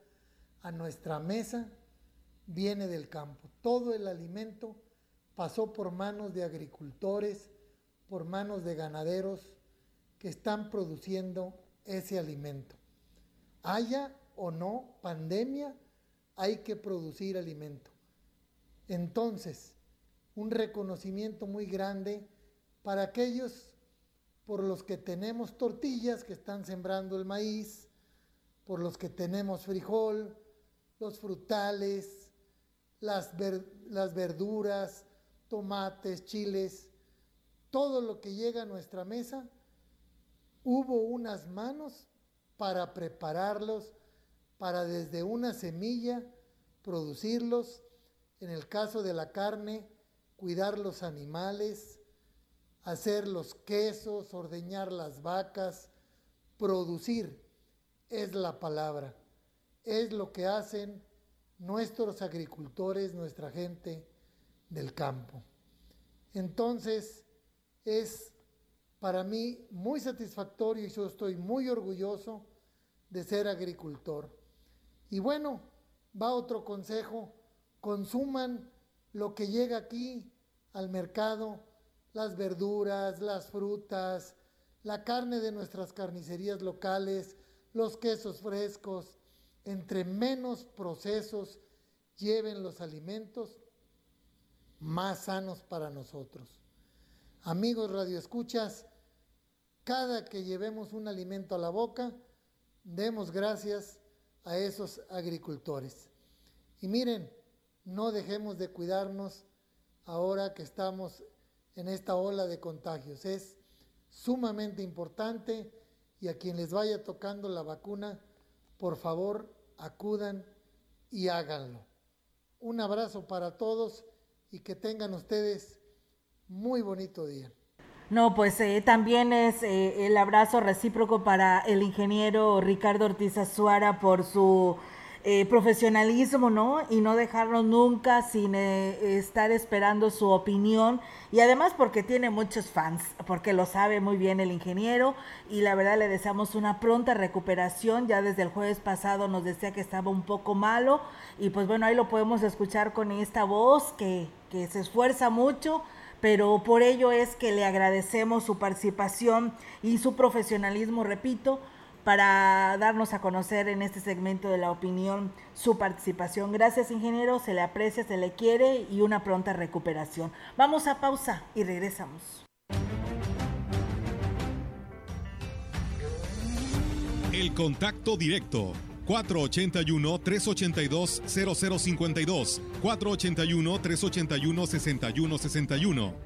a nuestra mesa viene del campo. Todo el alimento pasó por manos de agricultores, por manos de ganaderos que están produciendo ese alimento. Haya o no pandemia, hay que producir alimento. Entonces, un reconocimiento muy grande para aquellos por los que tenemos tortillas que están sembrando el maíz, por los que tenemos frijol, los frutales, las, ver- las verduras, tomates, chiles, todo lo que llega a nuestra mesa, hubo unas manos para prepararlos, para desde una semilla producirlos, en el caso de la carne, cuidar los animales, hacer los quesos, ordeñar las vacas, producir es la palabra, es lo que hacen nuestros agricultores, nuestra gente del campo. Entonces, es para mí muy satisfactorio y yo estoy muy orgulloso de ser agricultor. Y bueno, va otro consejo, consuman lo que llega aquí al mercado, las verduras, las frutas, la carne de nuestras carnicerías locales, los quesos frescos, entre menos procesos lleven los alimentos, más sanos para nosotros. Amigos radioescuchas, cada que llevemos un alimento a la boca, demos gracias a esos agricultores. Y miren, no dejemos de cuidarnos ahora que estamos en esta ola de contagios. Es sumamente importante y a quien les vaya tocando la vacuna, por favor, acudan y háganlo. Un abrazo para todos y que tengan ustedes muy bonito día. No, pues eh, también es eh, el abrazo recíproco para el ingeniero Ricardo Ortiz Azuara por su eh, profesionalismo, ¿no? Y no dejarnos nunca sin eh, estar esperando su opinión. Y además porque tiene muchos fans, porque lo sabe muy bien el ingeniero. Y la verdad le deseamos una pronta recuperación. Ya desde el jueves pasado nos decía que estaba un poco malo. Y pues bueno, ahí lo podemos escuchar con esta voz que, que se esfuerza mucho pero por ello es que le agradecemos su participación y su profesionalismo, repito, para darnos a conocer en este segmento de la opinión su participación. Gracias, ingeniero, se le aprecia, se le quiere y una pronta recuperación. Vamos a pausa y regresamos. El contacto directo 481-382-0052, 481-381-6161.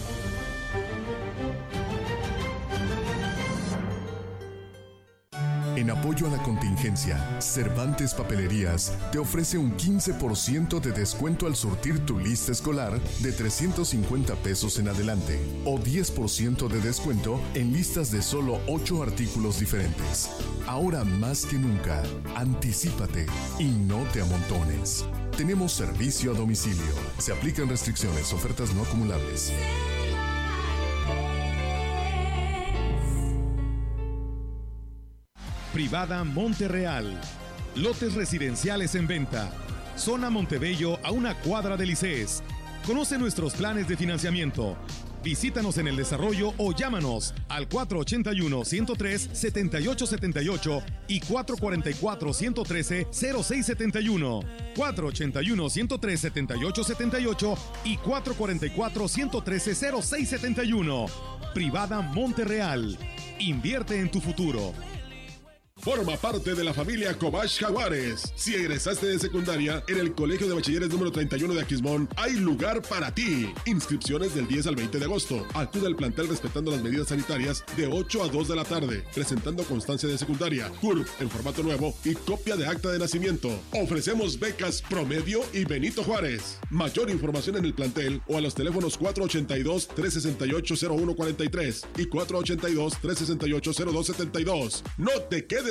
En apoyo a la contingencia, Cervantes Papelerías te ofrece un 15% de descuento al surtir tu lista escolar de 350 pesos en adelante o 10% de descuento en listas de solo 8 artículos diferentes. Ahora más que nunca, anticípate y no te amontones. Tenemos servicio a domicilio. Se aplican restricciones, ofertas no acumulables. Privada Monterreal. Lotes residenciales en venta. Zona Montebello a una cuadra de Licees. Conoce nuestros planes de financiamiento. Visítanos en el desarrollo o llámanos al 481-103-7878 y 444-113-0671. 481-103-7878 y 444-113-0671. Privada Monterreal. Invierte en tu futuro. Forma parte de la familia Cobach Jaguares. Si egresaste de secundaria, en el Colegio de Bachilleres número 31 de Aquismón hay lugar para ti. Inscripciones del 10 al 20 de agosto. Acude al plantel respetando las medidas sanitarias de 8 a 2 de la tarde, presentando constancia de secundaria, CURP en formato nuevo y copia de acta de nacimiento. Ofrecemos becas Promedio y Benito Juárez. Mayor información en el plantel o a los teléfonos 482-368-0143 y 482-368-0272. No te quedes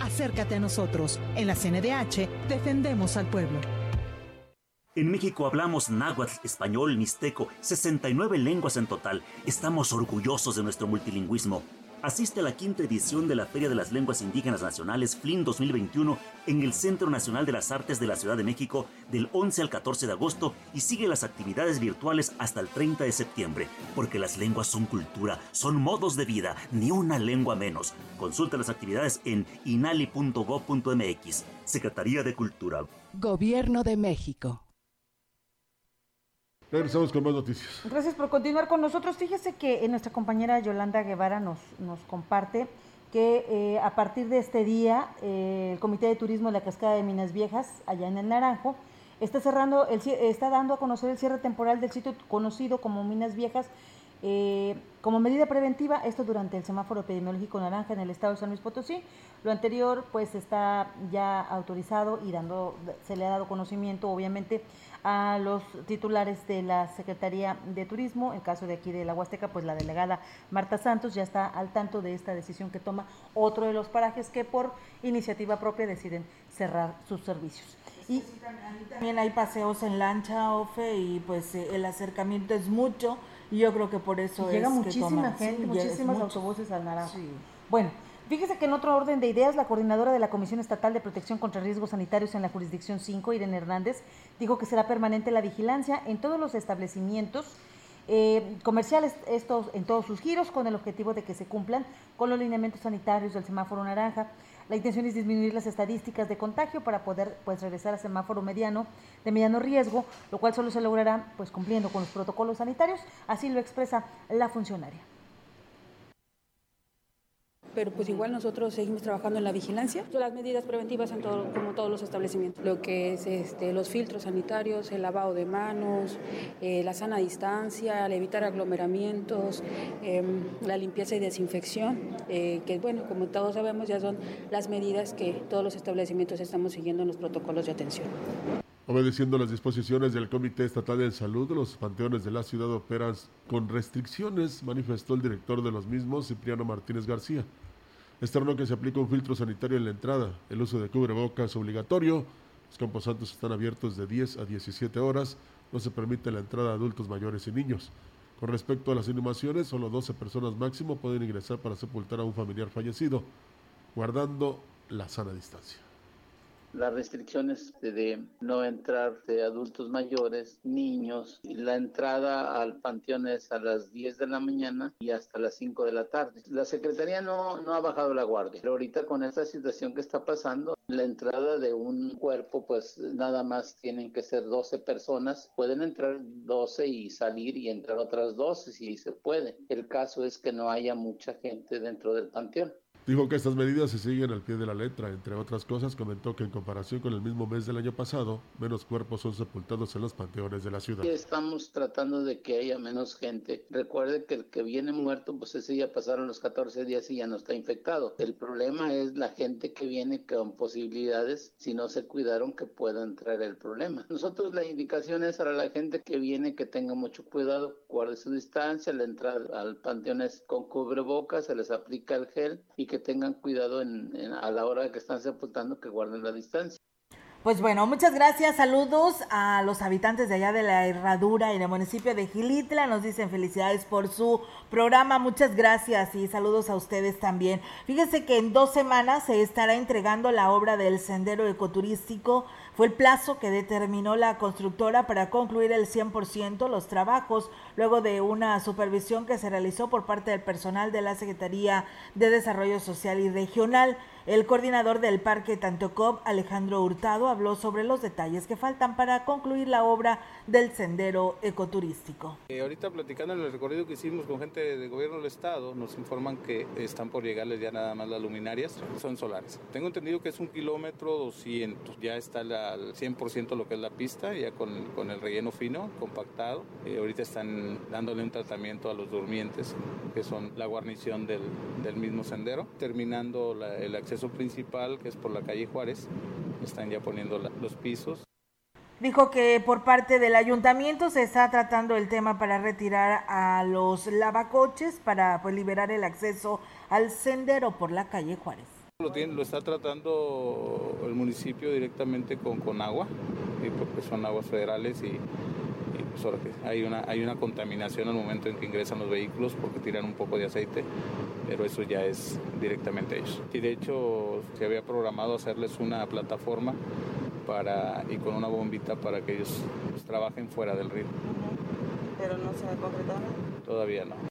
Acércate a nosotros. En la CNDH defendemos al pueblo. En México hablamos náhuatl, español, mixteco, 69 lenguas en total. Estamos orgullosos de nuestro multilingüismo. Asiste a la quinta edición de la Feria de las Lenguas Indígenas Nacionales FLIN 2021 en el Centro Nacional de las Artes de la Ciudad de México del 11 al 14 de agosto y sigue las actividades virtuales hasta el 30 de septiembre, porque las lenguas son cultura, son modos de vida, ni una lengua menos. Consulta las actividades en inali.gov.mx, Secretaría de Cultura. Gobierno de México. Regresamos con más noticias. Gracias por continuar con nosotros. Fíjese que eh, nuestra compañera Yolanda Guevara nos, comparte que eh, a partir de este día eh, el Comité de Turismo de la Cascada de Minas Viejas, allá en el Naranjo, está cerrando, el, está dando a conocer el cierre temporal del sitio conocido como Minas Viejas como medida preventiva, esto durante el semáforo epidemiológico naranja en el estado de San Luis Potosí. Lo anterior pues está ya autorizado y dando, se le ha dado conocimiento obviamente a los titulares de la Secretaría de Turismo, en caso de aquí de la Huasteca, pues la delegada Marta Santos ya está al tanto de esta decisión que toma otro de los parajes que por iniciativa propia deciden cerrar sus servicios. Y también hay paseos en lancha, Ofe, y pues eh, el acercamiento es mucho, y yo creo que por eso llega es que muchísima toman- gente, sí, muchísimos autobuses al Naranjo. Bueno, fíjese que en otro orden de ideas, la coordinadora de la Comisión Estatal de Protección contra Riesgos Sanitarios en la Jurisdicción 5, Irene Hernández, dijo que será permanente la vigilancia en todos los establecimientos eh, comerciales, estos en todos sus giros, con el objetivo de que se cumplan con los lineamientos sanitarios del semáforo naranja. La intención es disminuir las estadísticas de contagio para poder pues regresar a semáforo mediano de mediano riesgo, lo cual solo se logrará pues cumpliendo con los protocolos sanitarios, así lo expresa la funcionaria pero pues igual nosotros seguimos trabajando en la vigilancia, las medidas preventivas en todo, como todos los establecimientos, lo que es este, los filtros sanitarios, el lavado de manos, eh, la sana distancia, el evitar aglomeramientos, em, la limpieza y desinfección, eh, que bueno, como todos sabemos ya son las medidas que todos los establecimientos estamos siguiendo en los protocolos de atención. Obedeciendo las disposiciones del Comité Estatal de Salud, los panteones de la ciudad operan con restricciones, manifestó el director de los mismos, Cipriano Martínez García. Externo que se aplica un filtro sanitario en la entrada, el uso de cubrebocas obligatorio, los campos santos están abiertos de 10 a 17 horas, no se permite la entrada de adultos mayores y niños. Con respecto a las inhumaciones, solo 12 personas máximo pueden ingresar para sepultar a un familiar fallecido, guardando la sana distancia las restricciones de no entrar de adultos mayores, niños, y la entrada al panteón es a las 10 de la mañana y hasta las 5 de la tarde. La Secretaría no, no ha bajado la guardia, pero ahorita con esta situación que está pasando, la entrada de un cuerpo, pues nada más tienen que ser 12 personas, pueden entrar 12 y salir y entrar otras 12 si se puede. El caso es que no haya mucha gente dentro del panteón. Dijo que estas medidas se siguen al pie de la letra. Entre otras cosas, comentó que en comparación con el mismo mes del año pasado, menos cuerpos son sepultados en los panteones de la ciudad. Estamos tratando de que haya menos gente. Recuerde que el que viene muerto, pues ese ya pasaron los 14 días y ya no está infectado. El problema es la gente que viene con posibilidades, si no se cuidaron, que pueda entrar el problema. Nosotros la indicación es para la gente que viene que tenga mucho cuidado, guarde su distancia, la entrada al panteón es con cubrebocas, se les aplica el gel y que tengan cuidado en, a la hora que están sepultando, que guarden la distancia. Pues bueno, muchas gracias, saludos a los habitantes de allá de la Herradura y del municipio de Gilitla, nos dicen felicidades por su programa, muchas gracias y saludos a ustedes también. Fíjense que en dos semanas se estará entregando la obra del sendero ecoturístico fue el plazo que determinó la constructora para concluir el 100% los trabajos, luego de una supervisión que se realizó por parte del personal de la Secretaría de Desarrollo Social y Regional. El coordinador del Parque Tantocop, Alejandro Hurtado, habló sobre los detalles que faltan para concluir la obra del sendero ecoturístico. Eh, ahorita platicando en el recorrido que hicimos con gente de gobierno del estado, nos informan que están por llegarles ya nada más las luminarias, son solares. Tengo entendido que es un kilómetro 200, ya está al 100% lo que es la pista, ya con, con el relleno fino, compactado. Eh, ahorita están dándole un tratamiento a los durmientes, que son la guarnición del, del mismo sendero, terminando el acceso principal, que es por la calle Juárez, están ya poniendo los pisos. Dijo que por parte del ayuntamiento se está tratando el tema para retirar a los lavacoches para pues, liberar el acceso al sendero por la calle Juárez. Lo, tiene, lo está tratando el municipio directamente con, con agua, porque son aguas federales y hay una, hay una contaminación al momento en que ingresan los vehículos porque tiran un poco de aceite, pero eso ya es directamente ellos. Y de hecho se había programado hacerles una plataforma para, y con una bombita para que ellos pues, trabajen fuera del río. ¿Pero no se ha concretado? Todavía no.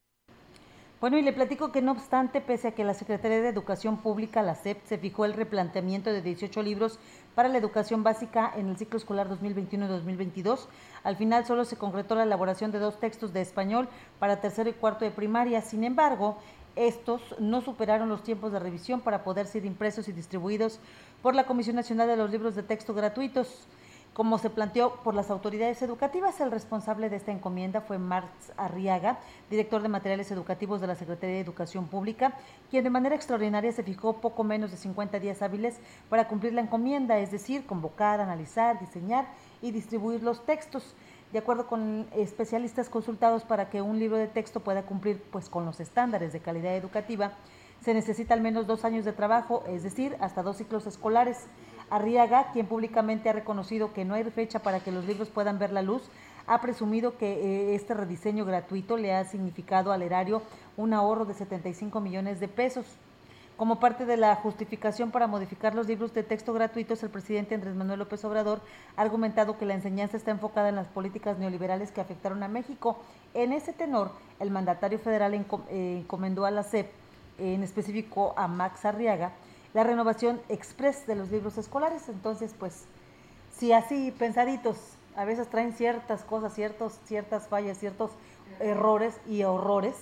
Bueno, y le platico que no obstante, pese a que la Secretaría de Educación Pública, la SEP, se fijó el replanteamiento de 18 libros para la educación básica en el ciclo escolar 2021-2022, al final solo se concretó la elaboración de dos textos de español para tercero y cuarto de primaria. Sin embargo, estos no superaron los tiempos de revisión para poder ser impresos y distribuidos por la Comisión Nacional de los Libros de Texto Gratuitos. Como se planteó por las autoridades educativas, el responsable de esta encomienda fue Marx Arriaga, director de materiales educativos de la Secretaría de Educación Pública, quien de manera extraordinaria se fijó poco menos de 50 días hábiles para cumplir la encomienda, es decir, convocar, analizar, diseñar y distribuir los textos. De acuerdo con especialistas consultados para que un libro de texto pueda cumplir pues, con los estándares de calidad educativa, se necesita al menos dos años de trabajo, es decir, hasta dos ciclos escolares. Arriaga, quien públicamente ha reconocido que no hay fecha para que los libros puedan ver la luz, ha presumido que eh, este rediseño gratuito le ha significado al erario un ahorro de 75 millones de pesos. Como parte de la justificación para modificar los libros de texto gratuitos, el presidente Andrés Manuel López Obrador ha argumentado que la enseñanza está enfocada en las políticas neoliberales que afectaron a México. En ese tenor, el mandatario federal eh, encomendó a la CEP, en específico a Max Arriaga, la renovación express de los libros escolares. Entonces, pues, si así pensaditos, a veces traen ciertas cosas, ciertos, ciertas fallas, ciertos errores y horrores,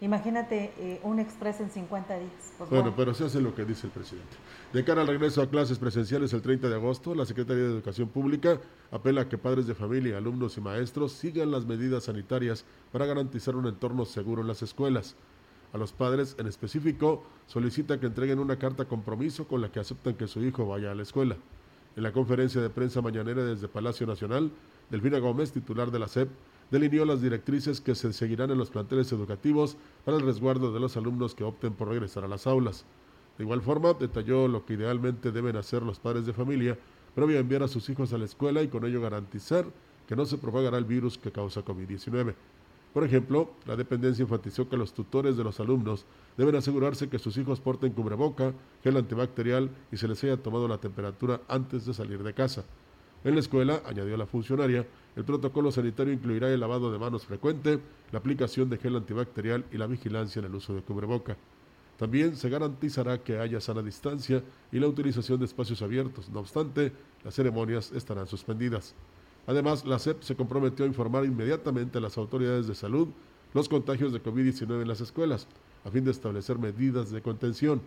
Imagínate eh, un express en 50 días. bueno, pero se hace lo que dice el presidente. De cara al regreso a clases presenciales el 30 de agosto, la Secretaría de Educación Pública apela a que padres de familia, alumnos y maestros sigan las medidas sanitarias para garantizar un entorno seguro en las escuelas. A los padres en específico solicita que entreguen una carta compromiso con la que aceptan que su hijo vaya a la escuela. En la conferencia de prensa mañanera desde Palacio Nacional, Delfina Gómez, titular de la SEP, delineó las directrices que se seguirán en los planteles educativos para el resguardo de los alumnos que opten por regresar a las aulas. De igual forma, detalló lo que idealmente deben hacer los padres de familia previo a enviar a sus hijos a la escuela y con ello garantizar que no se propagará el virus que causa COVID-19. Por ejemplo, la dependencia enfatizó que los tutores de los alumnos deben asegurarse que sus hijos porten cubreboca, gel antibacterial y se les haya tomado la temperatura antes de salir de casa. En la escuela, añadió la funcionaria, el protocolo sanitario incluirá el lavado de manos frecuente, la aplicación de gel antibacterial y la vigilancia en el uso de cubreboca. También se garantizará que haya sana distancia y la utilización de espacios abiertos. No obstante, las ceremonias estarán suspendidas. Además, la SEP se comprometió a informar inmediatamente a las autoridades de salud los contagios de COVID-19 en las escuelas, a fin de establecer medidas de contención.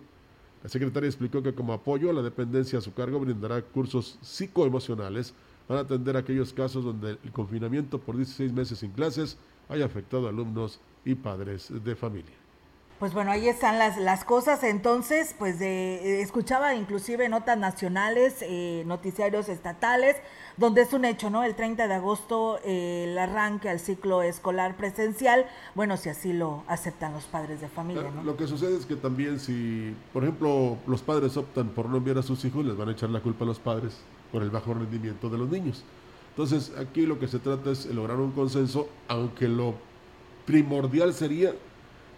La secretaria explicó que como apoyo a la dependencia a su cargo brindará cursos psicoemocionales para atender aquellos casos donde el confinamiento por 16 meses sin clases haya afectado a alumnos y padres de familia. Pues bueno, ahí están las, las cosas. Entonces, pues de, eh, escuchaba inclusive notas nacionales, eh, noticiarios estatales, donde es un hecho, ¿no? El 30 de agosto eh, el arranque al ciclo escolar presencial, bueno, si así lo aceptan los padres de familia, ¿no? Lo que sucede es que también si, por ejemplo, los padres optan por no enviar a sus hijos, les van a echar la culpa a los padres por el bajo rendimiento de los niños. Entonces, aquí lo que se trata es lograr un consenso, aunque lo primordial sería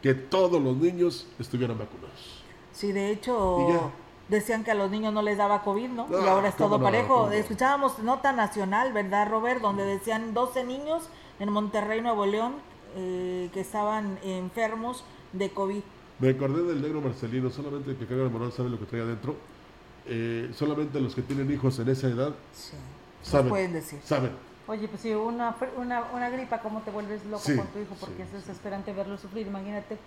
que todos los niños estuvieran vacunados. Sí, de hecho, decían que a los niños no les daba COVID, ¿no? y ahora es todo parejo. Escuchábamos nota nacional, ¿verdad, Robert? Donde decían 12 niños en Monterrey, Nuevo León, eh, que estaban enfermos de COVID. Me acordé del negro Marcelino, solamente que Carlos Manuel sabe lo que trae adentro. Eh, solamente los que tienen hijos en esa edad saben. pueden decir. Saben Oye, pues si una, una, una gripa, ¿cómo te vuelves loco con tu hijo? Porque es desesperante verlo sufrir, imagínate.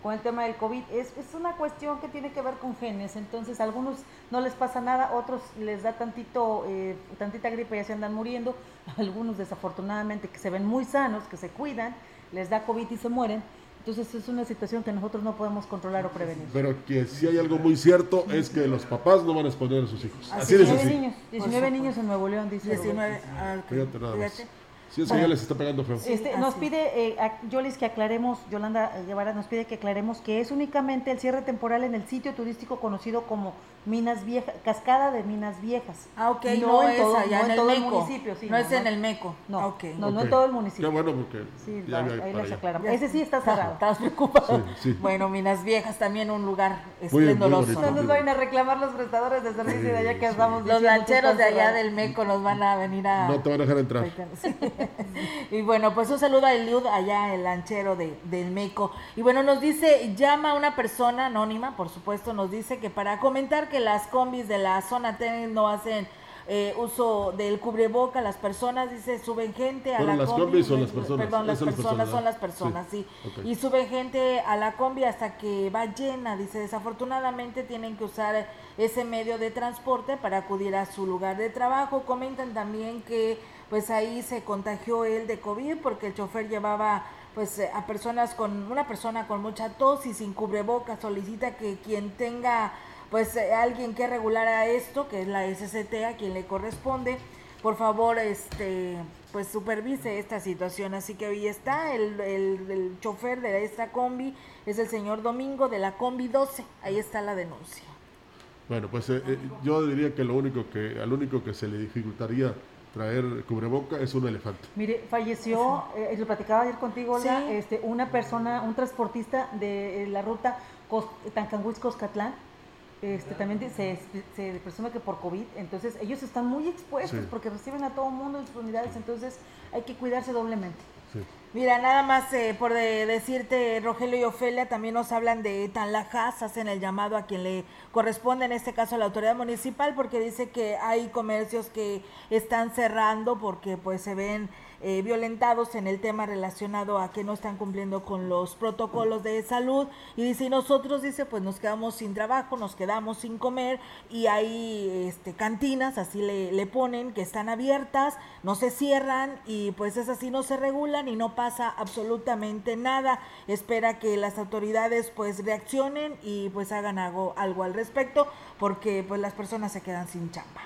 Con el tema del COVID, es, es una cuestión que tiene que ver con genes, entonces a algunos no les pasa nada, otros les da tantito, eh, tantita gripa y ya se andan muriendo, [laughs] algunos desafortunadamente que se ven muy sanos, que se cuidan, les da COVID y se mueren, entonces es una situación que nosotros no podemos controlar o prevenir. Pero que si hay algo muy cierto es que los papás no van a exponer a sus hijos. Así, Así 19 niños, 19 niños en Nuevo León, dice. 19, ah, Fíjate nada más. Sí, es que ya les está pegando feo. Este, nos pide, eh, Yolis, que aclaremos, Yolanda Guevara nos pide que aclaremos que es únicamente el cierre temporal en el sitio turístico conocido como Minas Viejas, Cascada de Minas Viejas. Ah, ok, no, es allá en, el municipio. Sí, no, es en el MECO. No, okay. no, no en todo el municipio. Qué bueno porque sí, ya ahí les aclaramos. Ese sí está [laughs] cerrado. Estabas preocupado. Sí, sí. Bueno, Minas Viejas también un lugar esplendoroso. no nos vayan a reclamar los prestadores de servicio de allá que estamos Los lancheros de allá del MECO nos van a venir a... No te van a dejar entrar. [laughs] [laughs] y bueno, pues un saludo a Eliud allá, el lanchero de, del MECO. Y bueno, nos dice, llama una persona anónima, por supuesto, nos dice que para comentar que las combis de la zona T no hacen eh, uso del cubreboca, las personas, dice, suben gente a la las combi. son las personas. Perdón, las personas, son las personas, sí. Y suben gente a la combi hasta que va llena, dice, desafortunadamente tienen que usar ese medio de transporte para acudir a su lugar de trabajo. Comentan también que pues ahí se contagió él de COVID porque el chofer llevaba pues a personas con una persona con mucha tos y sin cubreboca solicita que quien tenga pues eh, alguien que regulara esto, que es la SCT, a quien le corresponde, por favor, este pues supervise esta situación. Así que ahí está, el, el, chofer de esta combi es el señor Domingo de la combi 12, ahí está la denuncia. Bueno, pues eh, eh, yo diría que lo único que, al único que se le dificultaría traer cubreboca es un elefante. Mire, falleció, lo platicaba ayer contigo, este, una persona, un transportista de la ruta Tancanguis-Coscatlán, este, también se, se, presume que por COVID, entonces ellos están muy expuestos porque reciben a todo el mundo en sus unidades, entonces hay que cuidarse doblemente. Mira, nada más eh, por de- decirte, Rogelio y Ofelia, también nos hablan de Tanlajas, hacen el llamado a quien le corresponde, en este caso a la autoridad municipal, porque dice que hay comercios que están cerrando porque pues se ven eh, violentados en el tema relacionado a que no están cumpliendo con los protocolos de salud. Y dice y nosotros dice pues nos quedamos sin trabajo nos quedamos sin comer y hay este cantinas así le, le ponen que están abiertas no se cierran y pues es así no se regulan y no pasa absolutamente nada espera que las autoridades pues reaccionen y pues hagan algo algo al respecto porque pues las personas se quedan sin chamba.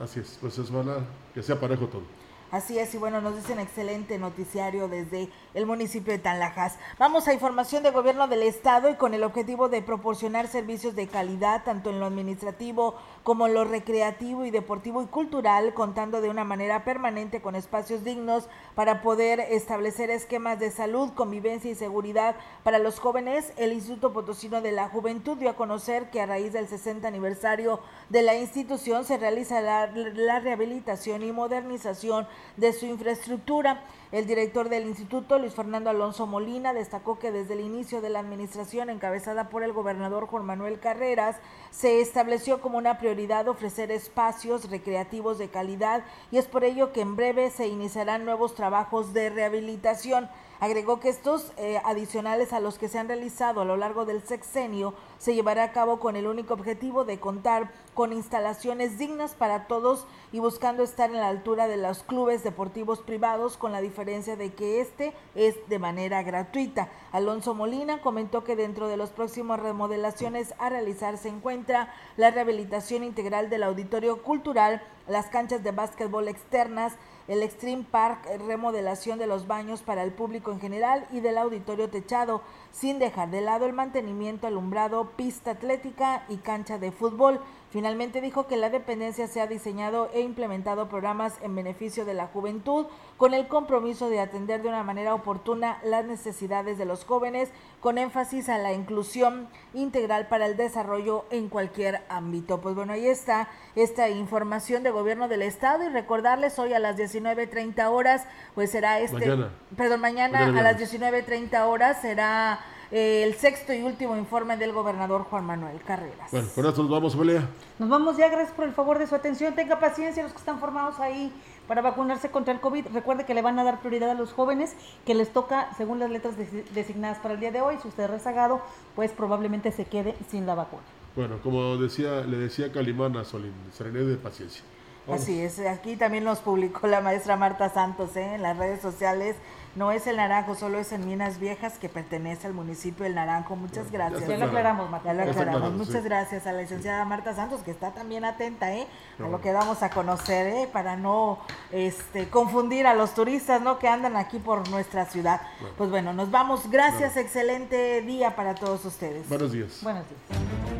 Así es, pues es para que sea parejo todo. Así es, y bueno, nos dicen excelente noticiario desde el municipio de Tanlajas. Vamos a información de gobierno del estado y con el objetivo de proporcionar servicios de calidad tanto en lo administrativo como lo recreativo y deportivo y cultural, contando de una manera permanente con espacios dignos para poder establecer esquemas de salud, convivencia y seguridad para los jóvenes. El Instituto Potosino de la Juventud dio a conocer que a raíz del 60 aniversario de la institución se realiza la, la rehabilitación y modernización de su infraestructura. El director del instituto, Luis Fernando Alonso Molina, destacó que desde el inicio de la administración encabezada por el gobernador Juan Manuel Carreras, se estableció como una prioridad ofrecer espacios recreativos de calidad y es por ello que en breve se iniciarán nuevos trabajos de rehabilitación. Agregó que estos eh, adicionales a los que se han realizado a lo largo del sexenio se llevará a cabo con el único objetivo de contar con instalaciones dignas para todos y buscando estar en la altura de los clubes deportivos privados con la diferencia de que este es de manera gratuita. Alonso Molina comentó que dentro de los próximos remodelaciones a realizar se encuentra la rehabilitación integral del auditorio cultural, las canchas de básquetbol externas, el Extreme Park, eh, remodelación de los baños para el público en general y del auditorio techado, sin dejar de lado el mantenimiento alumbrado, pista atlética y cancha de fútbol. Finalmente dijo que la dependencia se ha diseñado e implementado programas en beneficio de la juventud con el compromiso de atender de una manera oportuna las necesidades de los jóvenes con énfasis a la inclusión integral para el desarrollo en cualquier ámbito. Pues bueno, ahí está esta información de gobierno del estado y recordarles hoy a las 19.30 horas pues será este Mañana. perdón, mañana, Mañana a las viernes. 19.30 horas será el sexto y último informe del gobernador Juan Manuel Carreras. Bueno, con esto nos vamos, Ofelia. Nos vamos ya, gracias por el favor de su atención. Tenga paciencia los que están formados ahí para vacunarse contra el COVID. Recuerde que le van a dar prioridad a los jóvenes que les toca según las letras desi- designadas para el día de hoy. Si usted es rezagado, pues probablemente se quede sin la vacuna. Bueno, como decía, le decía Calimán a Solín, serenidad de paciencia. Vamos. Así es, aquí también nos publicó la maestra Marta Santos ¿eh? en las redes sociales. No es el Naranjo, solo es en Minas Viejas que pertenece al municipio del Naranjo. Muchas gracias. Ya lo aclaramos, Marta. Ya lo Ya aclaramos. Muchas sí. gracias a la licenciada Marta Santos que está también atenta ¿eh? A lo que damos a conocer ¿eh? para no este, confundir a los turistas ¿no? que andan aquí por nuestra ciudad. Bueno. Pues bueno, nos vamos. Gracias, excelente día para todos ustedes. Buenos días. Buenos días.